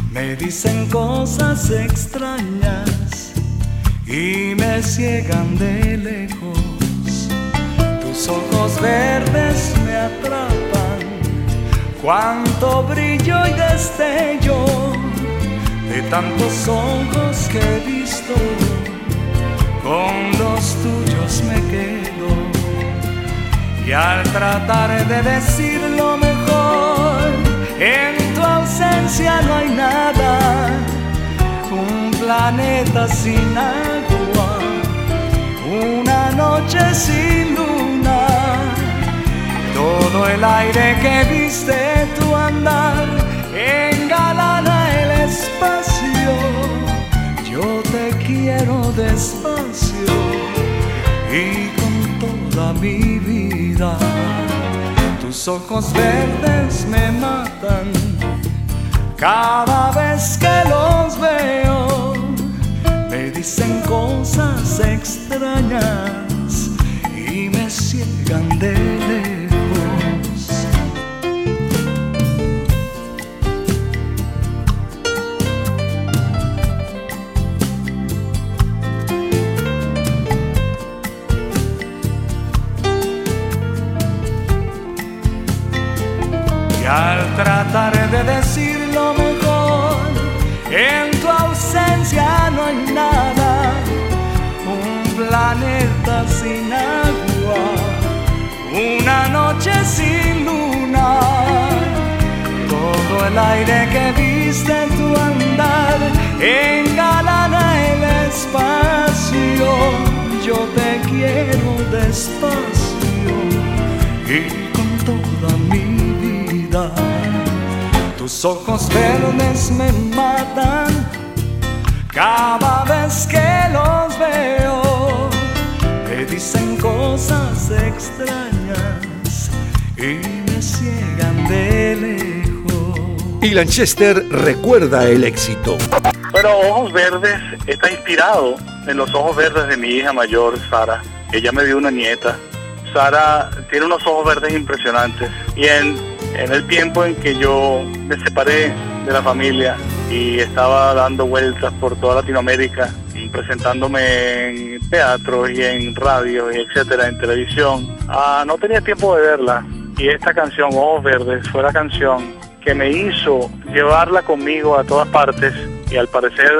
me dicen cosas extrañas y me ciegan de lejos. Tus ojos verdes me atrapan, cuánto brillo y destello de tantos ojos que he visto. Con los tuyos me quedo y al tratar de decir lo mejor, en tu ausencia no hay nada, un planeta sin agua, una noche sin luna, todo el aire que viste tu andar engalana el espacio, yo te quiero despacio y con toda mi vida. Tus ojos verdes me matan cada vez que los veo. Me dicen cosas extrañas y me ciegan de lejos. Sin agua, una noche sin luna, todo el aire que viste en tu andar engalana el espacio, yo te quiero despacio y con toda mi vida. Tus ojos verdes me matan cada vez que los veo. Me dicen cosas extrañas y me ciegan de lejos. Y Lanchester recuerda el éxito. Pero Ojos Verdes está inspirado en los ojos verdes de mi hija mayor, Sara. Ella me dio una nieta. Sara tiene unos ojos verdes impresionantes. Y en, en el tiempo en que yo me separé de la familia y estaba dando vueltas por toda Latinoamérica presentándome en teatro y en radio y etcétera, en televisión, ah, no tenía tiempo de verla. Y esta canción, Ojos Verdes, fue la canción que me hizo llevarla conmigo a todas partes y al parecer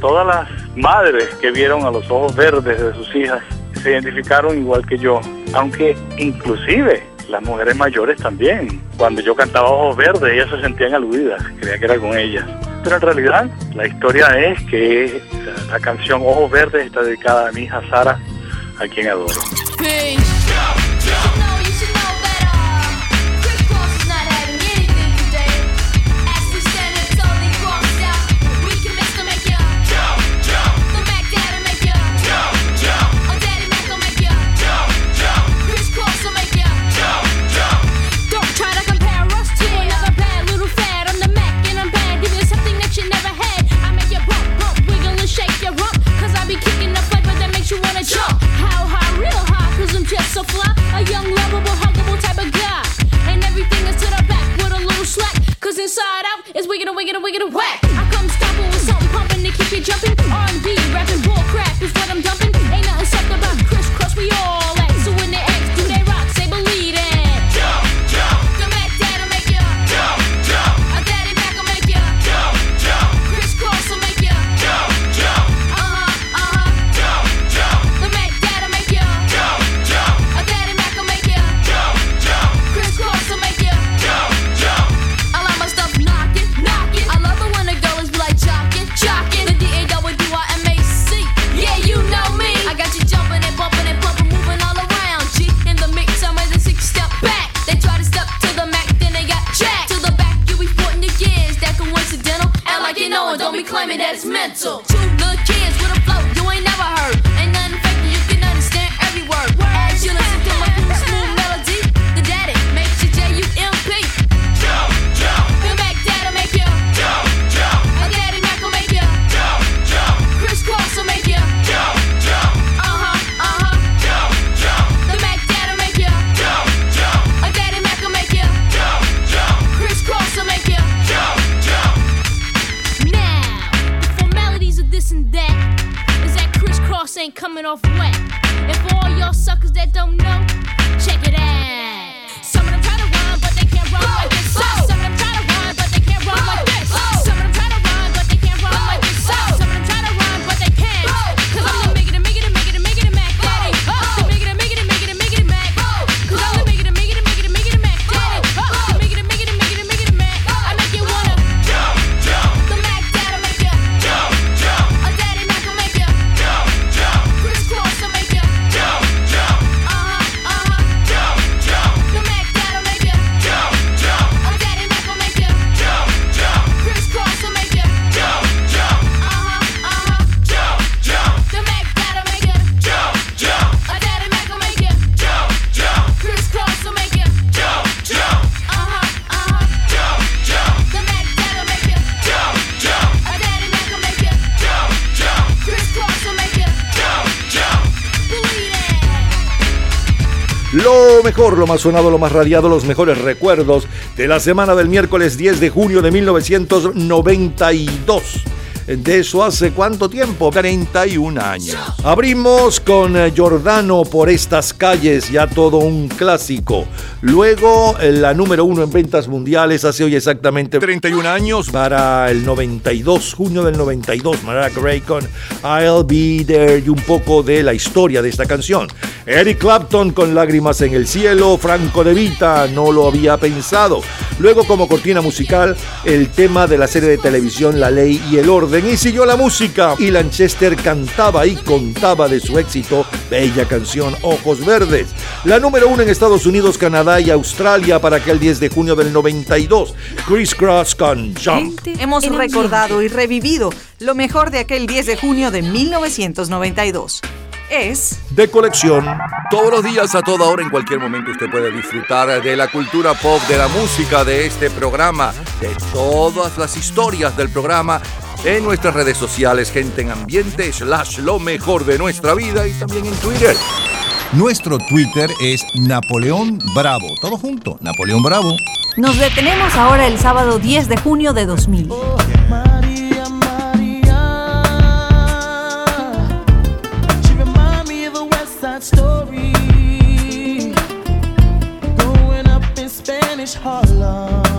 todas las madres que vieron a los ojos verdes de sus hijas se identificaron igual que yo, aunque inclusive las mujeres mayores también. Cuando yo cantaba Ojos Verdes, ellas se sentían aludidas, creía que era con ellas. Pero en realidad la historia es que la, canción Ojos Verdes está dedicada a mi hija Sara, a quien adoro. Inside out is wiggin' and wiggin' and wiggin' and whack. I come stomping with something pumping to keep you jumping. R&B, rapping, bull crap is what I'm dumping. no, no. Mejor, lo más sonado, lo más radiado, los mejores recuerdos de la semana del miércoles 10 de junio de 1992. De eso hace cuánto tiempo? 31 años. Abrimos con eh, Giordano por estas calles, ya todo un clásico. Luego eh, la número uno en ventas mundiales hace hoy exactamente 31 años para el 92, junio del 92. Mariah Carey con I'll Be There y un poco de la historia de esta canción. Eric Clapton con Lágrimas en el Cielo, Franco De Vita, no lo había pensado. Luego como cortina musical, el tema de la serie de televisión La Ley y el Orden. Y siguió la música. Y Lanchester cantaba y contaba de su éxito, bella canción Ojos Verdes. La número uno en Estados Unidos, Canadá y Australia para aquel 10 de junio del 92. Chris Cross con Jump. Hemos recordado y revivido lo mejor de aquel 10 de junio de 1992. Es De colección. Todos los días, a toda hora, en cualquier momento, usted puede disfrutar de la cultura pop, de la música, de este programa, de todas las historias del programa en nuestras redes sociales, gente en ambiente, slash lo mejor de nuestra vida y también en Twitter. Nuestro Twitter es Napoleón Bravo. Todo junto, Napoleón Bravo. Nos detenemos ahora el sábado 10 de junio de 2000. Maria, Maria. She remind me of a West Side Story. Growing up in Spanish Harlem.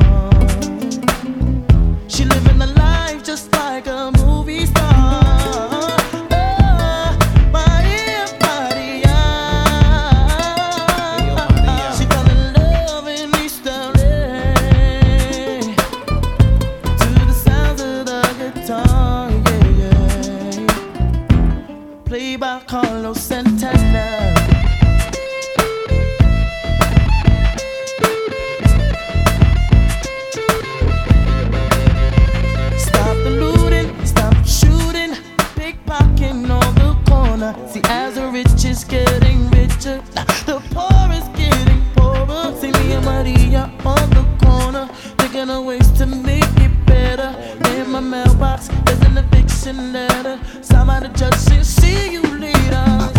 Getting richer, the poor is getting poorer. See me and Maria on the corner, thinking of ways to make it better. In my mailbox, there's an eviction letter. The judge saying, see you later.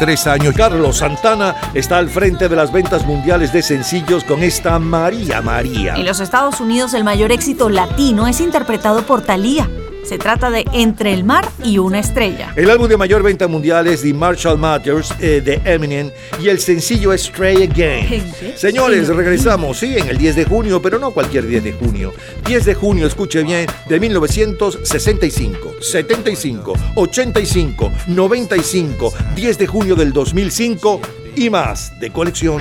23 años. Carlos Santana está al frente de las ventas mundiales de sencillos con esta María María. En los Estados Unidos el mayor éxito latino es interpretado por Thalía se trata de Entre el mar y una estrella. El álbum de mayor venta mundial es The Marshall Matters eh, de Eminem y el sencillo Stray Again. Señores, regresamos, sí, en el 10 de junio, pero no cualquier 10 de junio. 10 de junio, escuche bien, de 1965, 75, 85, 95, 10 de junio del 2005 y más de colección.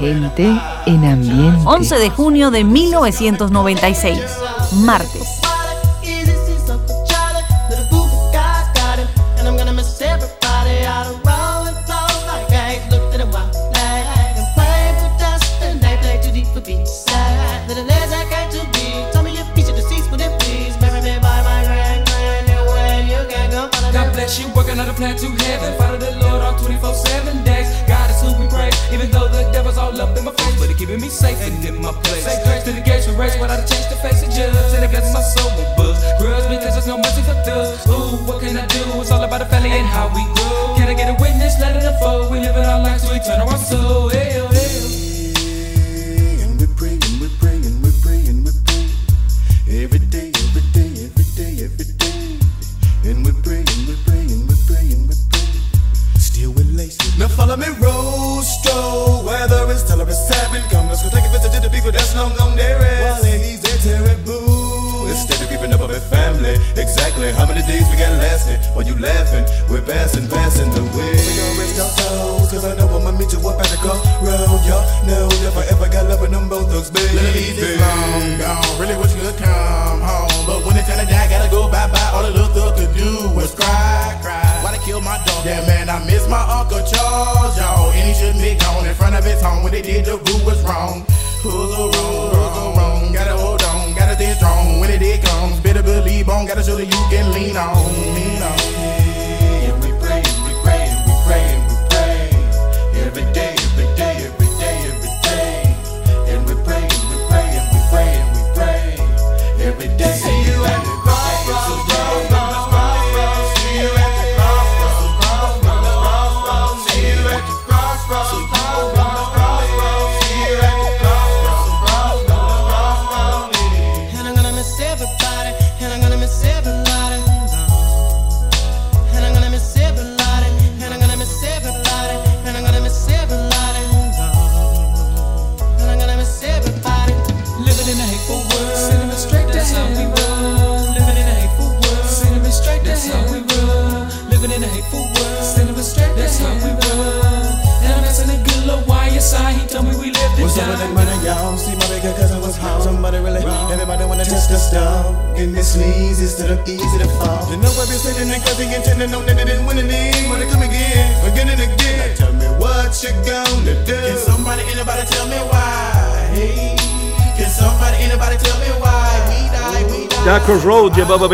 Gente en ambiente. 11 de junio de 1996, martes.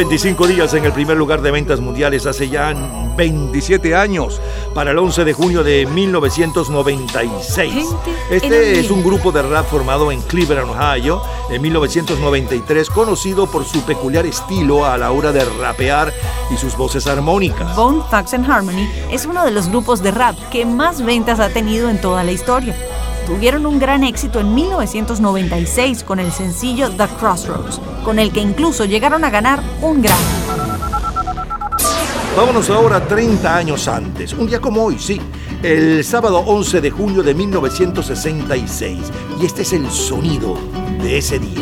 25 días en el primer lugar de ventas mundiales hace ya 27 años, para el 11 de junio de 1996. Este es un grupo de rap formado en Cleveland, Ohio, en 1993, conocido por su peculiar estilo a la hora de rapear y sus voces armónicas. Bone Thugs and Harmony es uno de los grupos de rap que más ventas ha tenido en toda la historia tuvieron un gran éxito en 1996 con el sencillo The Crossroads, con el que incluso llegaron a ganar un Grammy. Vámonos ahora 30 años antes, un día como hoy, sí, el sábado 11 de junio de 1966. Y este es el sonido de ese día.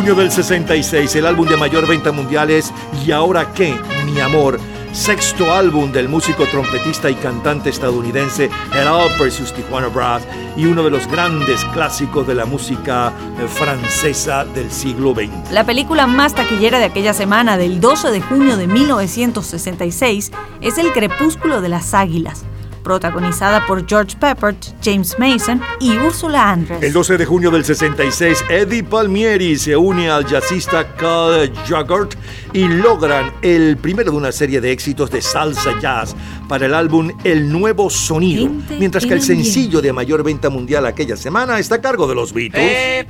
Junio del 66, el álbum de mayor venta mundial es ¿Y ahora qué? Mi amor. Sexto álbum del músico trompetista y cantante estadounidense Ed Alpert sus Tijuana Brass y uno de los grandes clásicos de la música eh, francesa del siglo XX. La película más taquillera de aquella semana, del 12 de junio de 1966, es El Crepúsculo de las Águilas, protagonizada por George Peppert, James Mason y Ursula Andress. El 12 de junio del 66, Eddie Palmieri se une al jazzista Carl Juggert y logran el primero de una serie de éxitos de salsa jazz para el álbum El Nuevo Sonido, mientras que el sencillo de mayor venta mundial aquella semana está a cargo de los Beatles.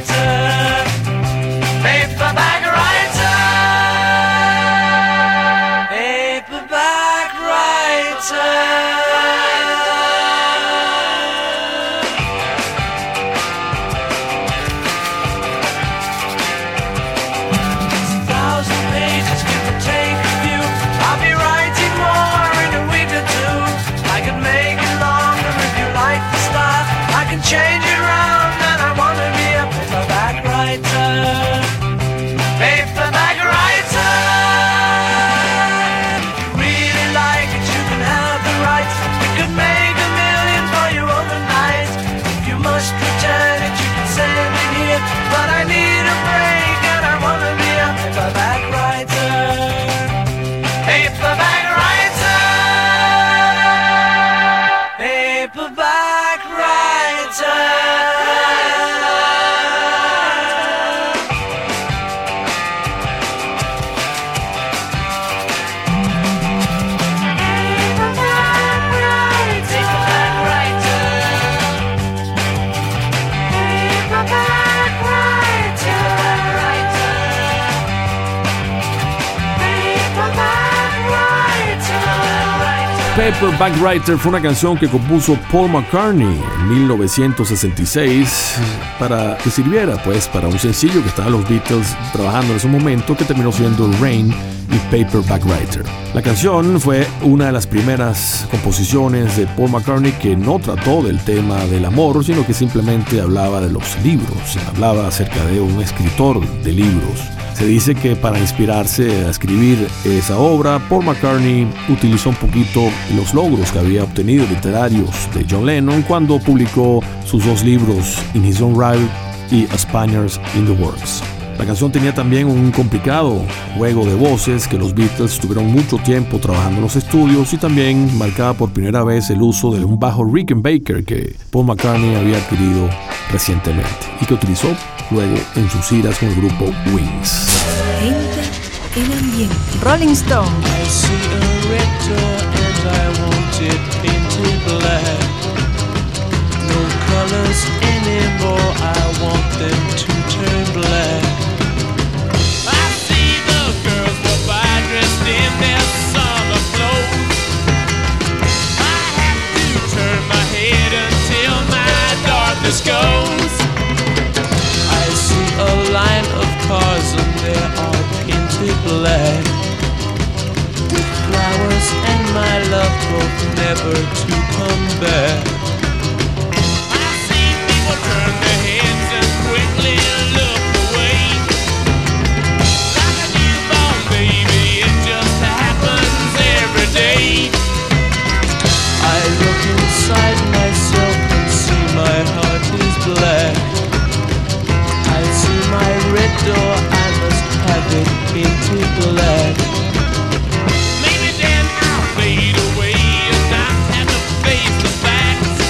Paperback Paperback Writer fue una canción que compuso Paul McCartney en 1966 para que sirviera pues para un sencillo que estaban los Beatles trabajando en ese momento que terminó siendo Rain y Paperback Writer. La canción fue una de las primeras composiciones de Paul McCartney que no trató del tema del amor, sino que simplemente hablaba de los libros, hablaba acerca de un escritor de libros. Se dice que para inspirarse a escribir esa obra, Paul McCartney utilizó un poquito los logros que había obtenido literarios de John Lennon cuando publicó sus dos libros In His Own Right y A Spaniards in the Works. La canción tenía también un complicado juego de voces que los Beatles tuvieron mucho tiempo trabajando en los estudios y también marcaba por primera vez el uso de un bajo Rickenbacker que Paul McCartney había adquirido recientemente y que utilizó luego en sus giras con el grupo Wings. Gente en ambiente. Rolling Stone. I see a red door and I want it painted black. No colors anymore, I want them to turn black. I see the girls go by dressed in their summer clothes. I have to turn my head until my darkness goes. Cars and they are painted black with flowers and my love hope never to come back. door I must have it into too Maybe then I'll fade away And not have to face the facts.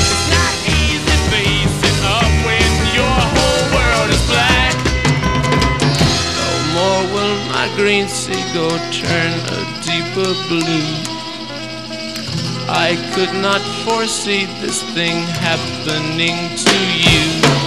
It's not easy facing up when your whole world is black. No more will my green seagull turn a deeper blue. I could not foresee this thing happening to you.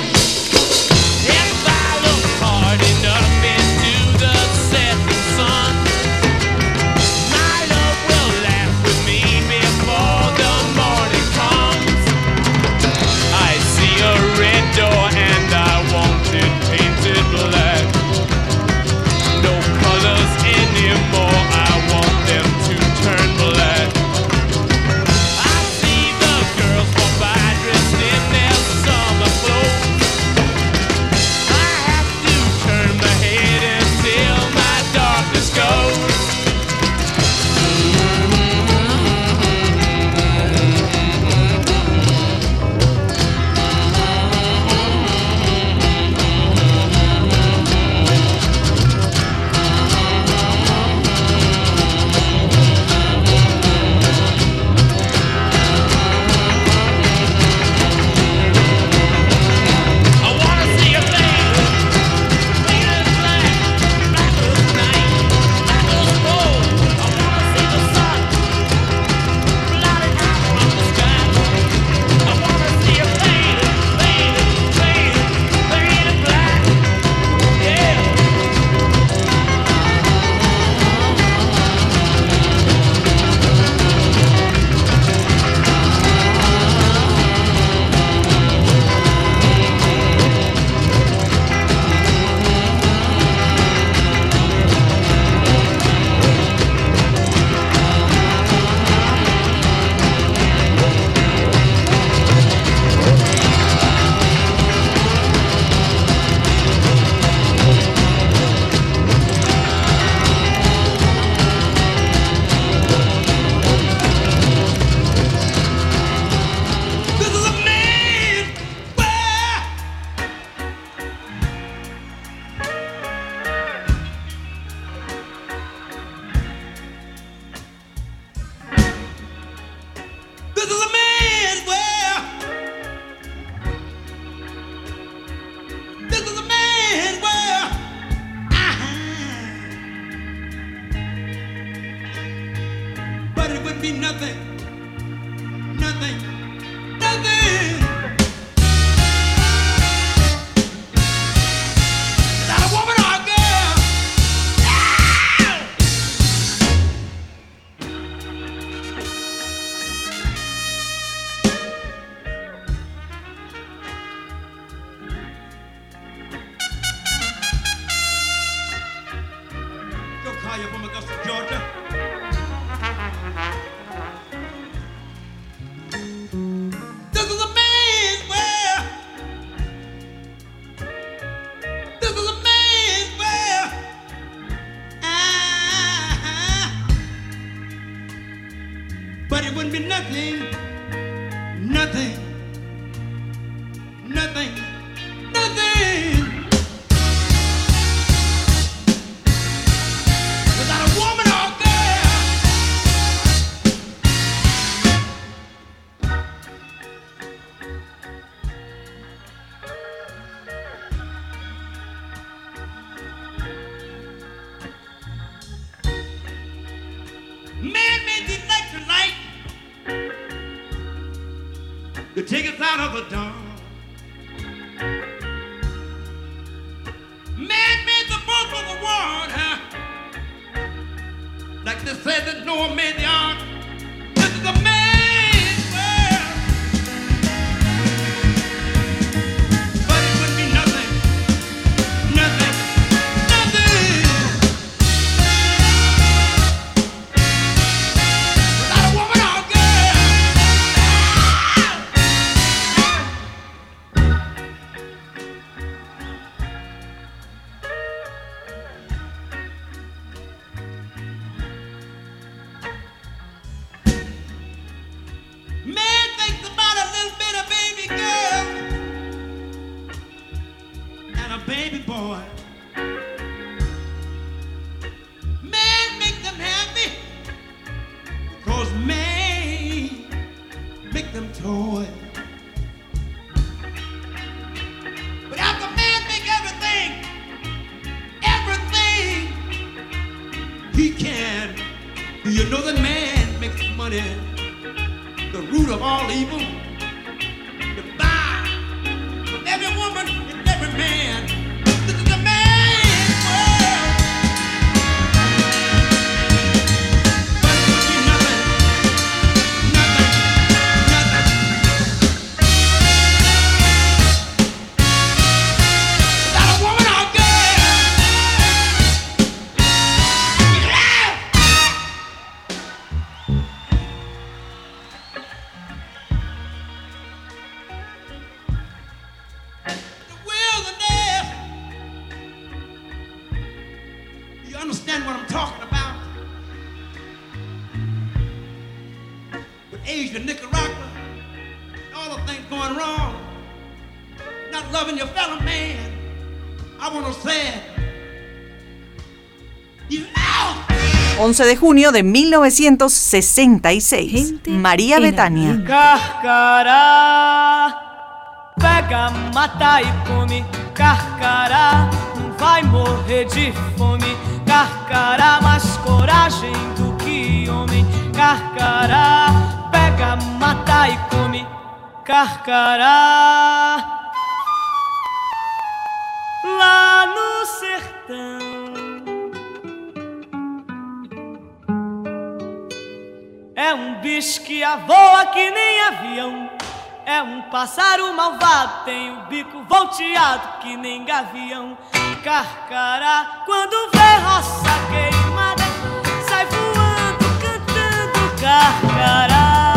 Your fellow man. I want to say, you out. 11 de junio de 1966. María Betania. Pega, mata e come. Não vai morrer de fome. Carcará, mais coragem do que homem. Carcará, pega, mata e come. É um bicho que voa que nem avião. É um pássaro malvado, tem o bico volteado que nem gavião. Carcará, quando vê roça queimada, sai voando, cantando carcará.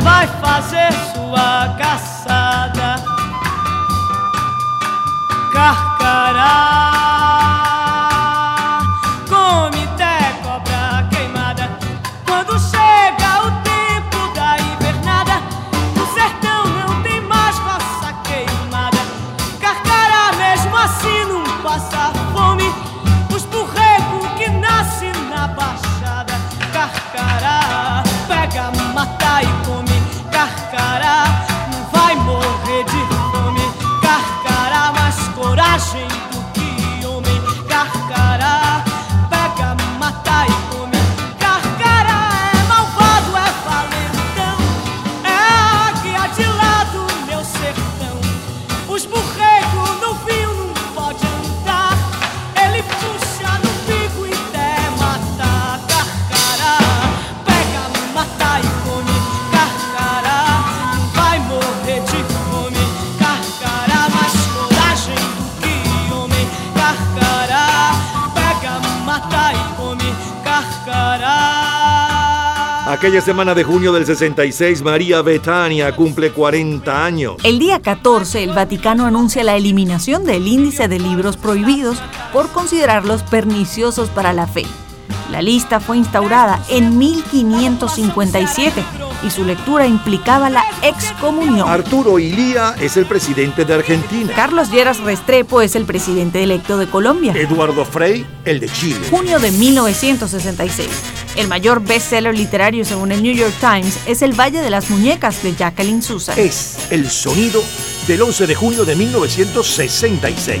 Vai fazer sua Aquella semana de junio del 66, María Betania cumple 40 años. El día 14, el Vaticano anuncia la eliminación del índice de libros prohibidos por considerarlos perniciosos para la fe. La lista fue instaurada en 1557 y su lectura implicaba la excomunión. Arturo Ilía es el presidente de Argentina. Carlos Lleras Restrepo es el presidente electo de Colombia. Eduardo Frei, el de Chile. Junio de 1966. El mayor bestseller literario según el New York Times es El Valle de las Muñecas de Jacqueline Susan. Es el sonido del 11 de junio de 1966.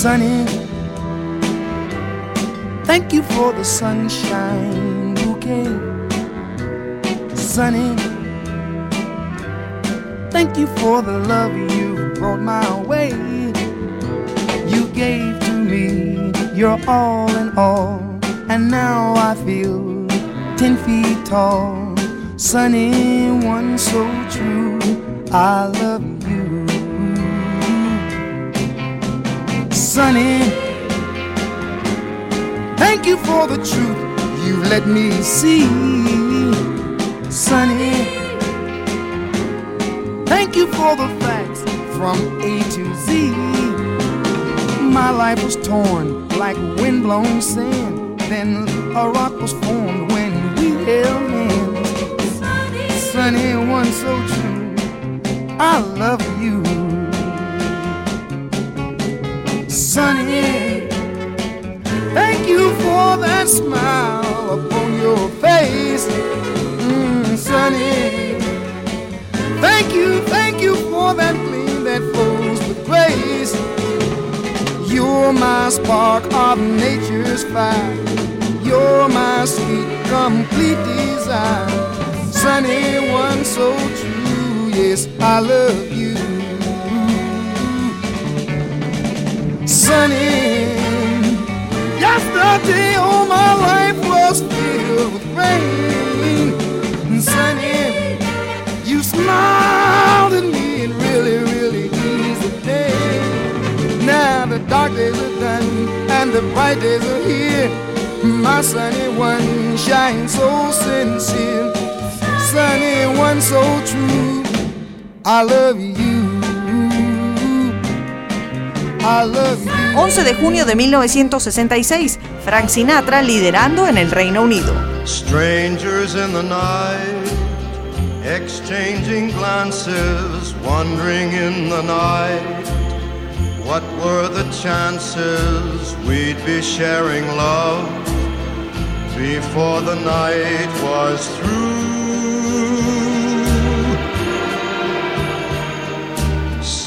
Sunny, thank you for the sunshine bouquet. Sunny, thank you for the love you brought my way. You gave to me your all in all, and now I feel ten feet tall. Sunny, one so true. I love you. Sunny, thank you for the truth you let me see. Sunny, thank you for the facts from A to Z. My life was torn like windblown sand. Then a rock was formed when we held hands. Sunny, one so true. I love you. Sunny, thank you for that smile upon your face. Mm, sunny, thank you, thank you for that gleam that flows with grace. You're my spark of nature's fire. You're my sweet, complete desire. Sunny, one so true. Yes, I love you. Sunny, yesterday all my life was filled with rain. And Sunny, you smiled at me and really, really eased the day. Now the dark days are done and the bright days are here. My sunny one shines so sincere. Sunny one so true. I love you. I love you. 11 de junio de 1966, Frank Sinatra liderando en el Reino Unido. Strangers in the night, exchanging glances, wandering in the night. What were the chances we'd be sharing love before the night was through?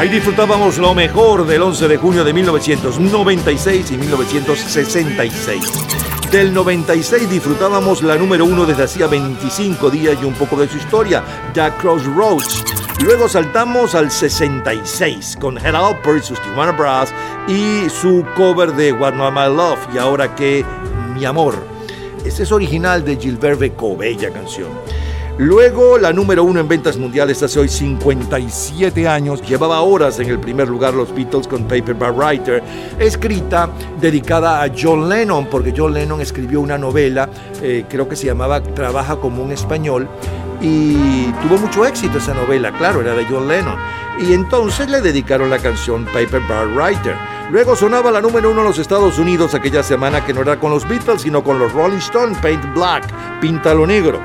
Ahí disfrutábamos lo mejor del 11 de junio de 1996 y 1966. Del 96 disfrutábamos la número uno desde hacía 25 días y un poco de su historia, Jack Crossroads. Luego saltamos al 66 con Head Alper y sus Tijuana Brass y su cover de What Not My Love y ahora que Mi Amor. Este es original de Gilbert Becot, bella canción. Luego, la número uno en ventas mundiales hace hoy 57 años, llevaba horas en el primer lugar los Beatles con Paperback Writer, escrita dedicada a John Lennon, porque John Lennon escribió una novela, eh, creo que se llamaba Trabaja como un español, y tuvo mucho éxito esa novela, claro, era de John Lennon. Y entonces le dedicaron la canción Paperback Writer. Luego sonaba la número uno en los Estados Unidos aquella semana que no era con los Beatles, sino con los Rolling Stones, Paint Black, Píntalo Negro.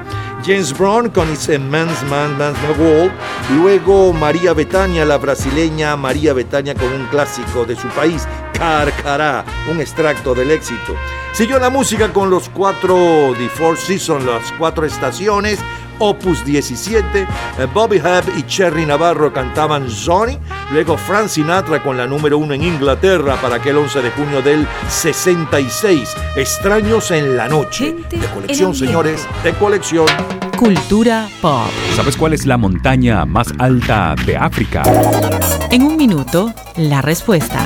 James Brown con It's a Man's Man, Man's Wall. Luego María Betania, la brasileña María Betania con un clásico de su país, Carcará, un extracto del éxito. Siguió la música con los cuatro The Four Seasons, las cuatro estaciones. Opus 17, eh, Bobby Hebb y Cherry Navarro cantaban Johnny, luego Frank Sinatra con la número uno en Inglaterra para aquel 11 de junio del 66, Extraños en la noche. De colección, señores, de colección. Cultura pop. ¿Sabes cuál es la montaña más alta de África? En un minuto, la respuesta.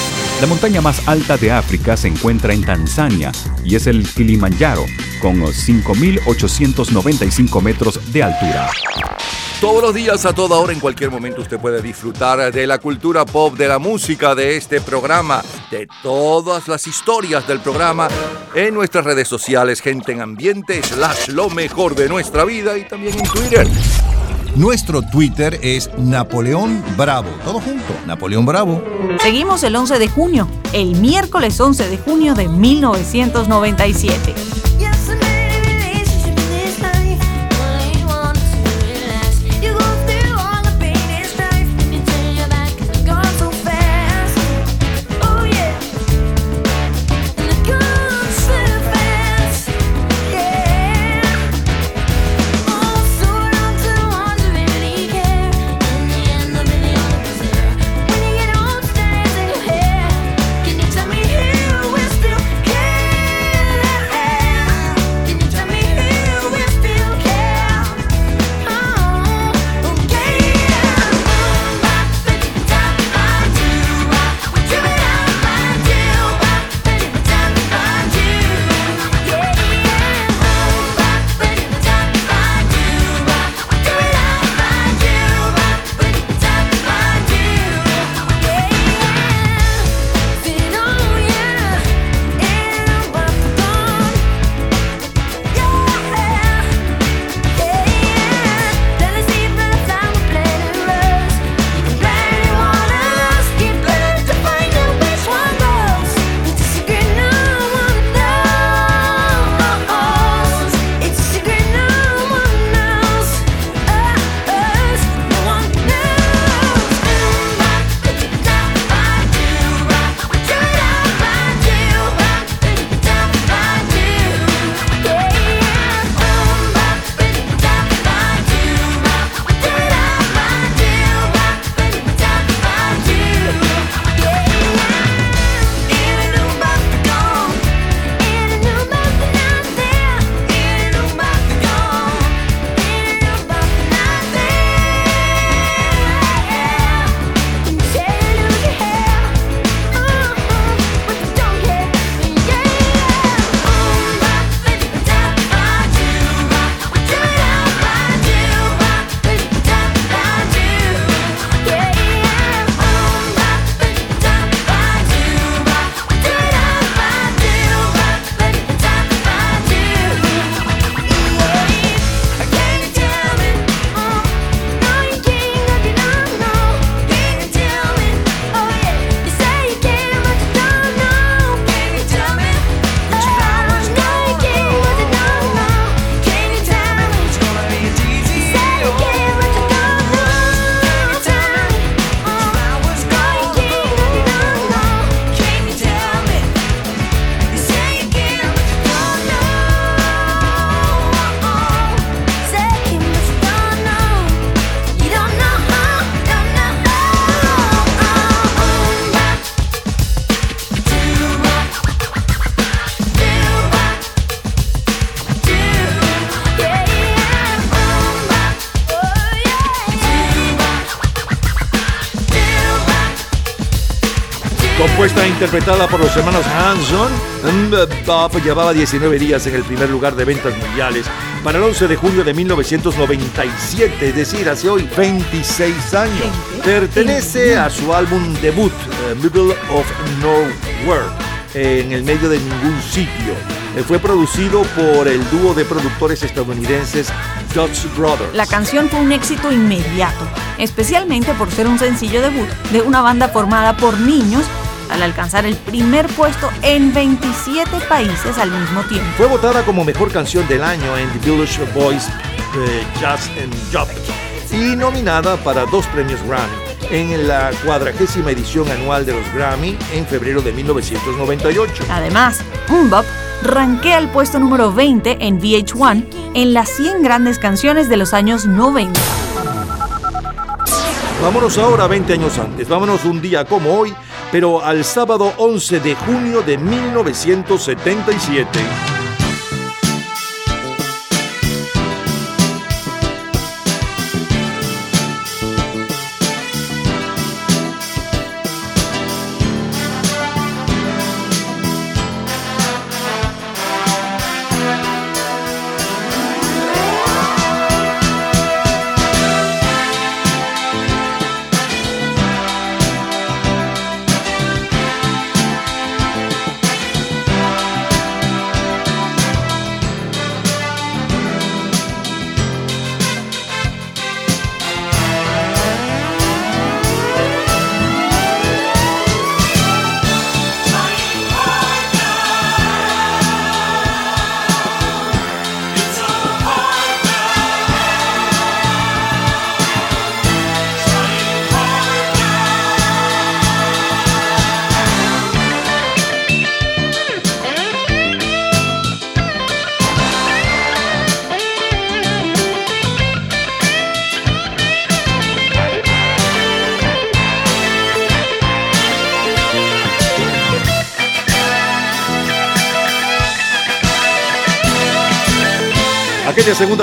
La montaña más alta de África se encuentra en Tanzania y es el Kilimanjaro, con 5.895 metros de altura. Todos los días, a toda hora, en cualquier momento, usted puede disfrutar de la cultura pop, de la música, de este programa, de todas las historias del programa en nuestras redes sociales, gente en ambiente, slash lo mejor de nuestra vida y también en Twitter. Nuestro Twitter es Napoleón Bravo. Todo junto, Napoleón Bravo. Seguimos el 11 de junio, el miércoles 11 de junio de 1997. Interpretada por los hermanos Hanson, Bob llevaba 19 días en el primer lugar de ventas mundiales para el 11 de junio de 1997, es decir, hace hoy 26 años. Pertenece a su álbum debut, eh, Middle of Nowhere, en el medio de ningún sitio. Eh, Fue producido por el dúo de productores estadounidenses Dutch Brothers. La canción fue un éxito inmediato, especialmente por ser un sencillo debut de una banda formada por niños al alcanzar el primer puesto en 27 países al mismo tiempo. Fue votada como mejor canción del año en The Village Voice eh, Jazz and Job y nominada para dos premios Grammy en la cuadragésima edición anual de los Grammy en febrero de 1998. Además, Mbop rankea el puesto número 20 en VH1 en las 100 grandes canciones de los años 90. Vámonos ahora 20 años antes, vámonos un día como hoy, pero al sábado 11 de junio de 1977.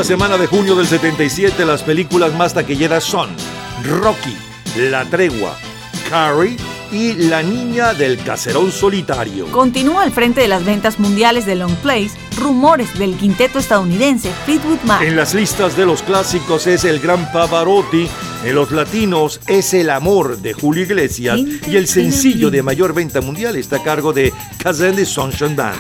Semana de junio del 77, las películas más taquilleras son Rocky, La Tregua, Carrie y La Niña del Caserón Solitario. Continúa al frente de las ventas mundiales de Long Plays rumores del quinteto estadounidense Fleetwood Mac. En las listas de los clásicos es El Gran Pavarotti, en los latinos es El Amor de Julio Iglesias y el sencillo de mayor venta mundial está a cargo de Kazan de Sunshine Band.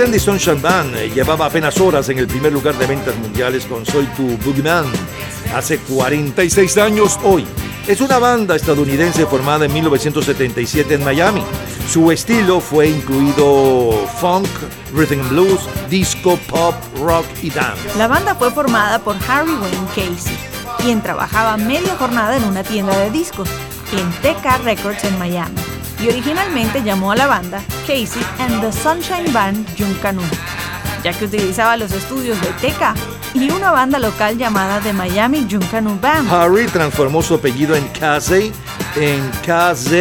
Cassidy Sunshine Band llevaba apenas horas en el primer lugar de ventas mundiales con Soy tu Boogeyman hace 46 años hoy. Es una banda estadounidense formada en 1977 en Miami. Su estilo fue incluido funk, rhythm and blues, disco, pop, rock y dance. La banda fue formada por Harry Wayne Casey, quien trabajaba media jornada en una tienda de discos en TK Records en Miami y originalmente llamó a la banda Casey and the Sunshine Band Junkanu, ya que utilizaba los estudios de TK y una banda local llamada The Miami Junkanu Band. Harry transformó su apellido en Casey en KZ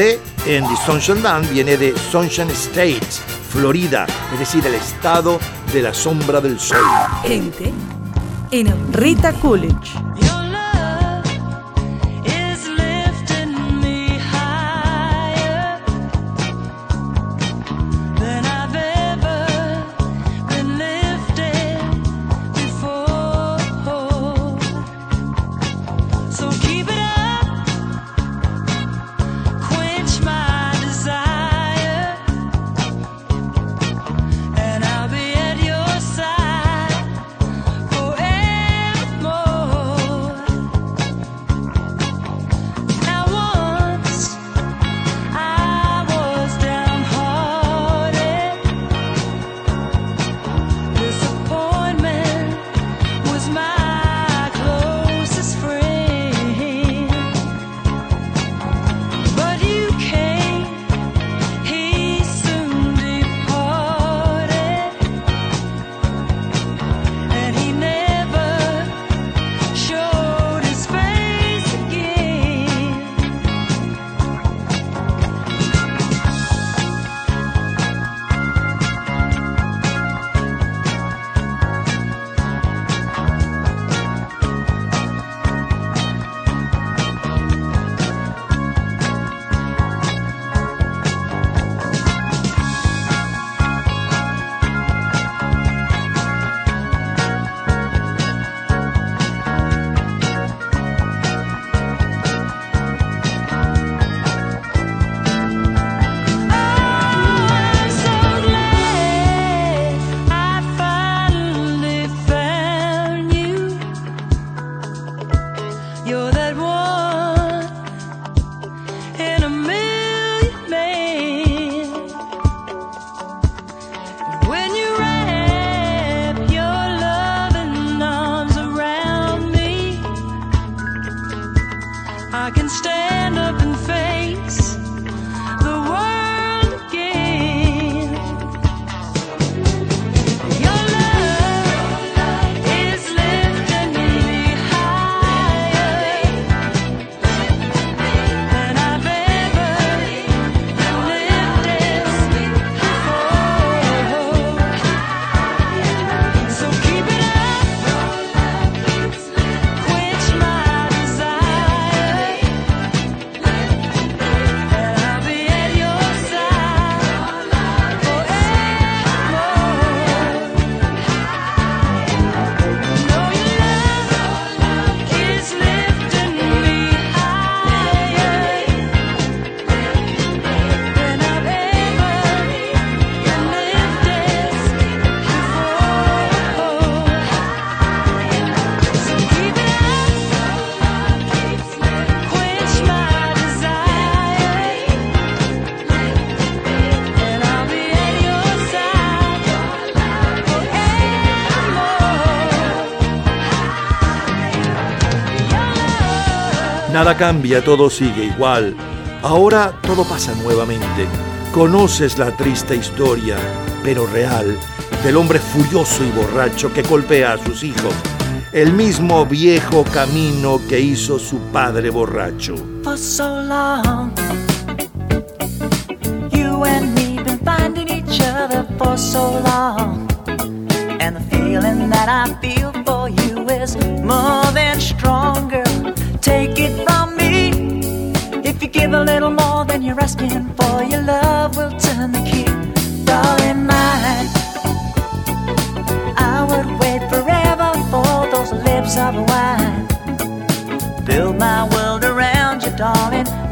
en The Sunshine Band viene de Sunshine State, Florida, es decir, el estado de la sombra del sol. Gente en Rita Coolidge. Nada cambia, todo sigue igual. Ahora todo pasa nuevamente. Conoces la triste historia, pero real, del hombre furioso y borracho que golpea a sus hijos. El mismo viejo camino que hizo su padre borracho.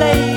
I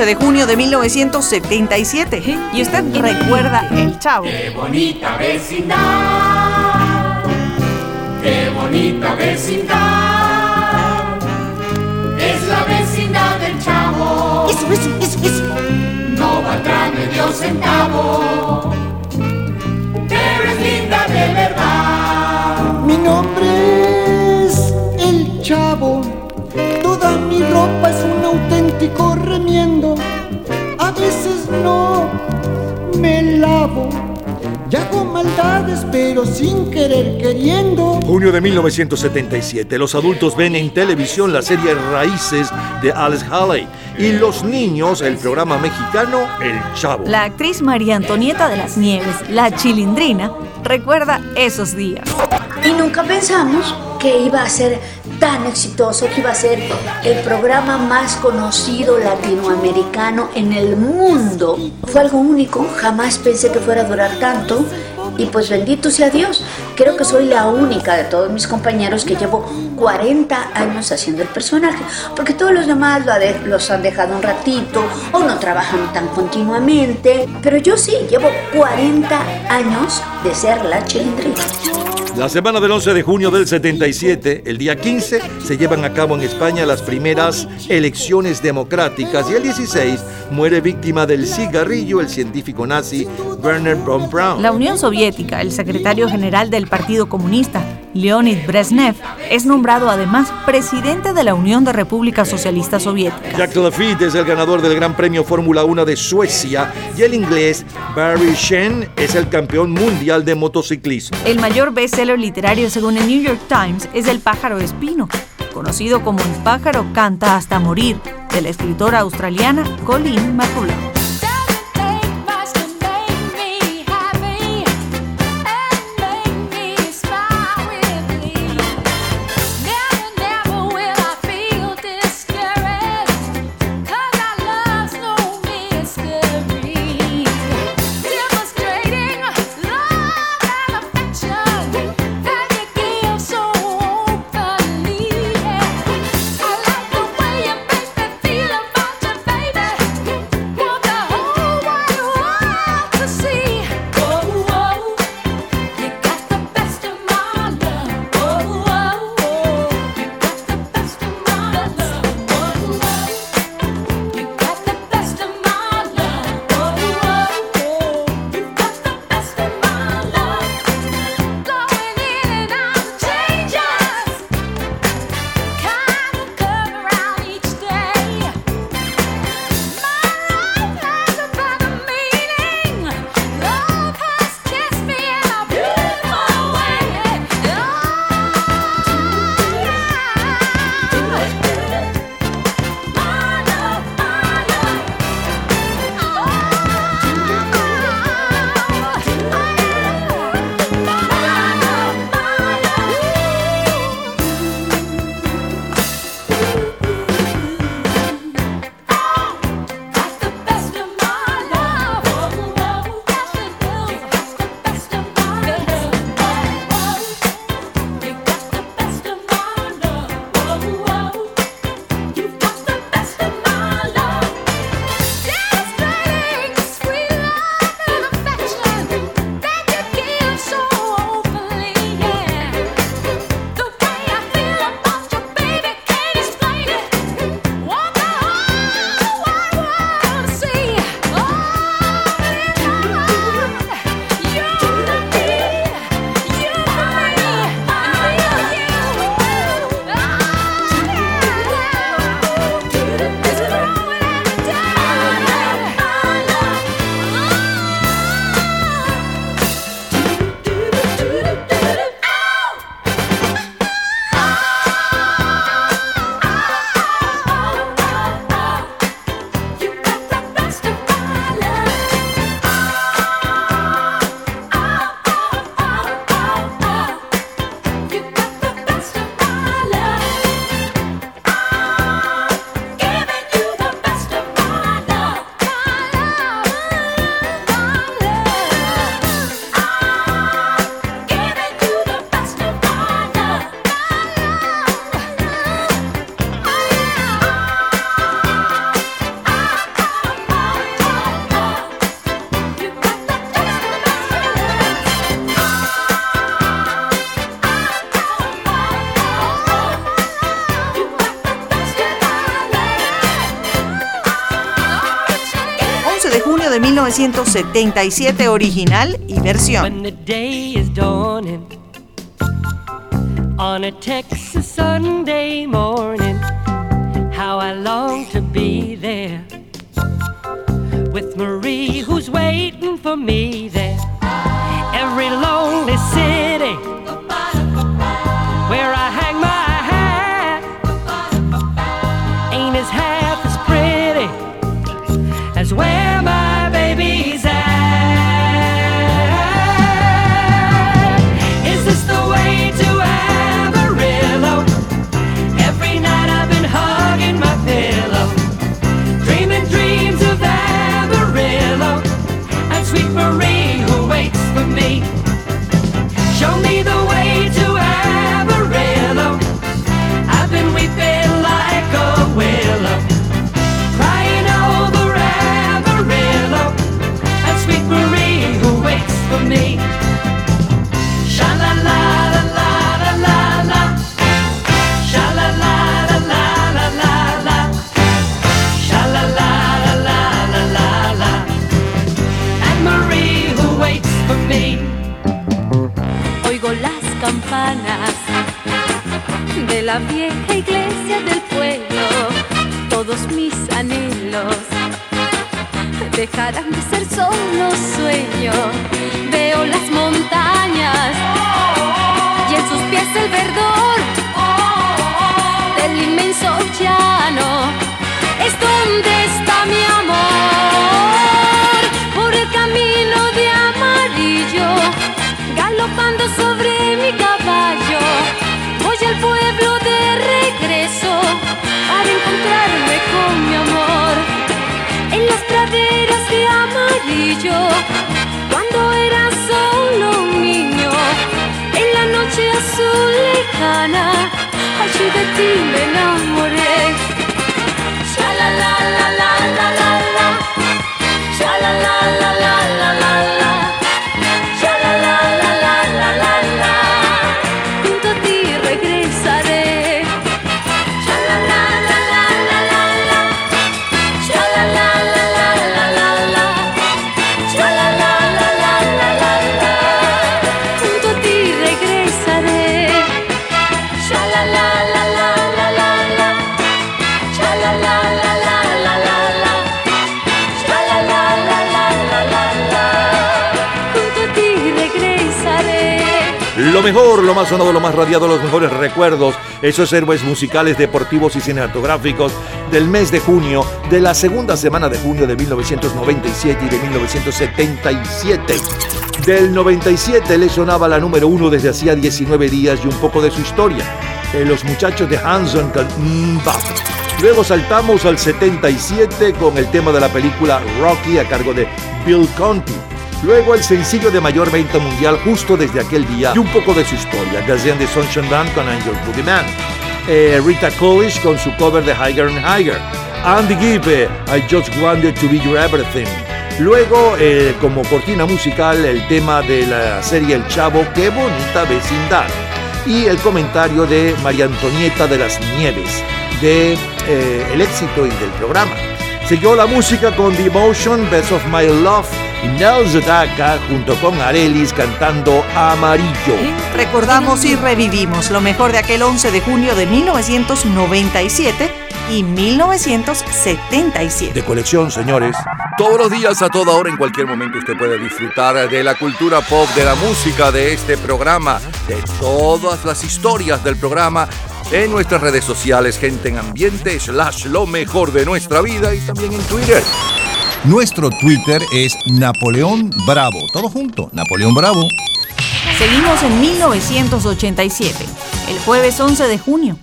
11 de junio de 1977. Y usted recuerda El Chavo. Qué bonita vecindad, qué bonita vecindad, es la vecindad del chavo. Eso, eso, eso, eso. No valdrá medio centavo, me lavo. Y hago maldades, pero sin querer queriendo. Junio de 1977. Los adultos ven en televisión la serie Raíces de Alex Haley y los niños el programa mexicano El Chavo. La actriz María Antonieta de las Nieves, la chilindrina, recuerda esos días. Y nunca pensamos que iba a ser tan exitoso, que iba a ser el programa más conocido latinoamericano en el mundo. Fue algo único, jamás pensé que fuera a durar tanto. Y pues bendito sea Dios, creo que soy la única de todos mis compañeros que llevo 40 años haciendo el personaje, porque todos los demás los han dejado un ratito o no trabajan tan continuamente, pero yo sí, llevo 40 años de ser la chilindrina. La semana del 11 de junio del 77, el día 15, se llevan a cabo en España las primeras elecciones democráticas y el 16 muere víctima del cigarrillo el científico nazi Werner von Braun. La Unión Soviética, el secretario general del Partido Comunista, Leonid Brezhnev, es nombrado además presidente de la Unión de Repúblicas Socialistas Soviéticas. Jack Lafitte es el ganador del Gran Premio Fórmula 1 de Suecia y el inglés Barry Shen es el campeón mundial de motociclismo. El mayor bestseller literario según el New York Times es El pájaro espino, conocido como El pájaro canta hasta morir, de la escritora australiana Colleen McCullough. 1977 original y versión. On a Texas Sunday morning, how I long to be there with Marie, who's waiting for me la vieja iglesia del pueblo. Todos mis anhelos dejarán de ser solo sueños. Veo las montañas y en sus pies el verdor del inmenso amarillo, cuando era solo un niño. En la noche azul lejana, allí de ti me enamoré. Sha la la la la la la la. Sha la la la la Lo mejor, lo más sonado, lo más radiado, los mejores recuerdos, esos héroes musicales, deportivos y cinematográficos del mes de junio, de la segunda semana de junio de 1997 y de 1977. Del 97 le sonaba la número uno desde hacía 19 días y un poco de su historia. Los muchachos de Hanson Mbap. Luego saltamos al 77 con el tema de la película Rocky a cargo de Bill Conti. Luego el sencillo de mayor venta mundial justo desde aquel día y un poco de su historia. Gazelle de Sunshine Band con Angel Boogeyman. Eh, Rita Coolidge con su cover de Higher and Higher. Andy Gibb, eh, I Just Wanted to Be Your Everything. Luego, eh, como cortina musical, el tema de la serie El Chavo, Qué bonita vecindad. Y el comentario de María Antonieta de las Nieves, de eh, el éxito y del programa. Siguió la música con The Emotion, Best of My Love y Nels Sedaka junto con Arelis cantando Amarillo. Recordamos y revivimos lo mejor de aquel 11 de junio de 1997 y 1977. De colección, señores. Todos los días, a toda hora, en cualquier momento, usted puede disfrutar de la cultura pop, de la música, de este programa, de todas las historias del programa en nuestras redes sociales, gente en ambiente, slash lo mejor de nuestra vida y también en Twitter. Nuestro Twitter es Napoleón Bravo. Todo junto, Napoleón Bravo. Seguimos en 1987, el jueves 11 de junio.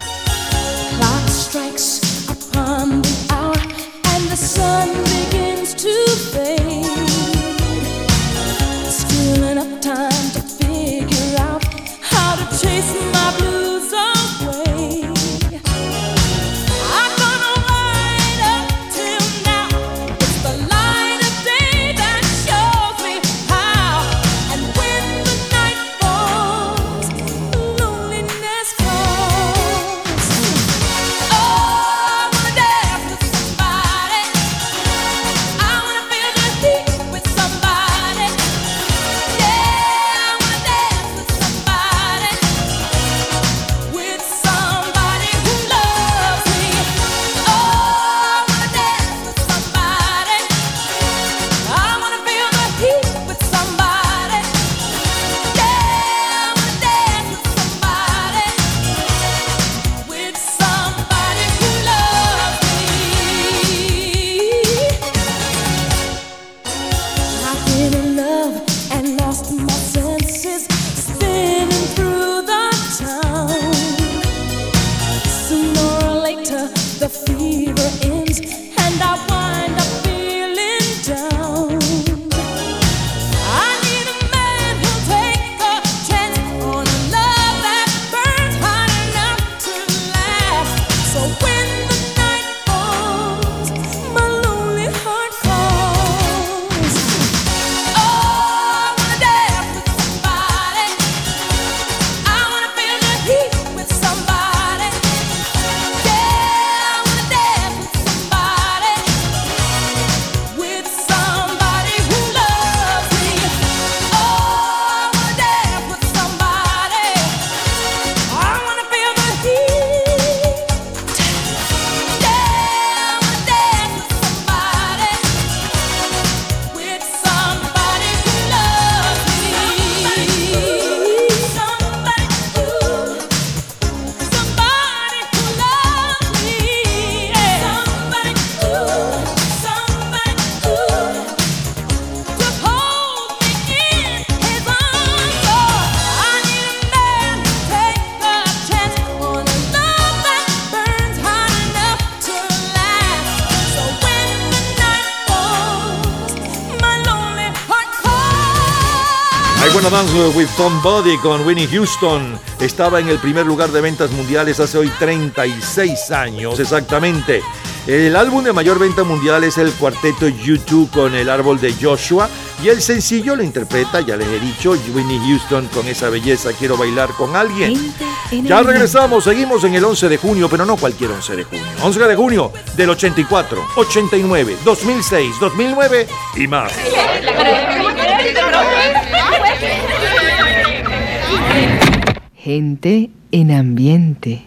Somebody con Winnie Houston estaba en el primer lugar de ventas mundiales hace hoy 36 años exactamente. El álbum de mayor venta mundial es el cuarteto YouTube con el árbol de Joshua y el sencillo lo interpreta, ya les he dicho, Winnie Houston con esa belleza Quiero bailar con alguien. Ya regresamos, seguimos en el 11 de junio, pero no cualquier 11 de junio. 11 de junio del 84, 89, 2006, 2009 y más. Gente en ambiente.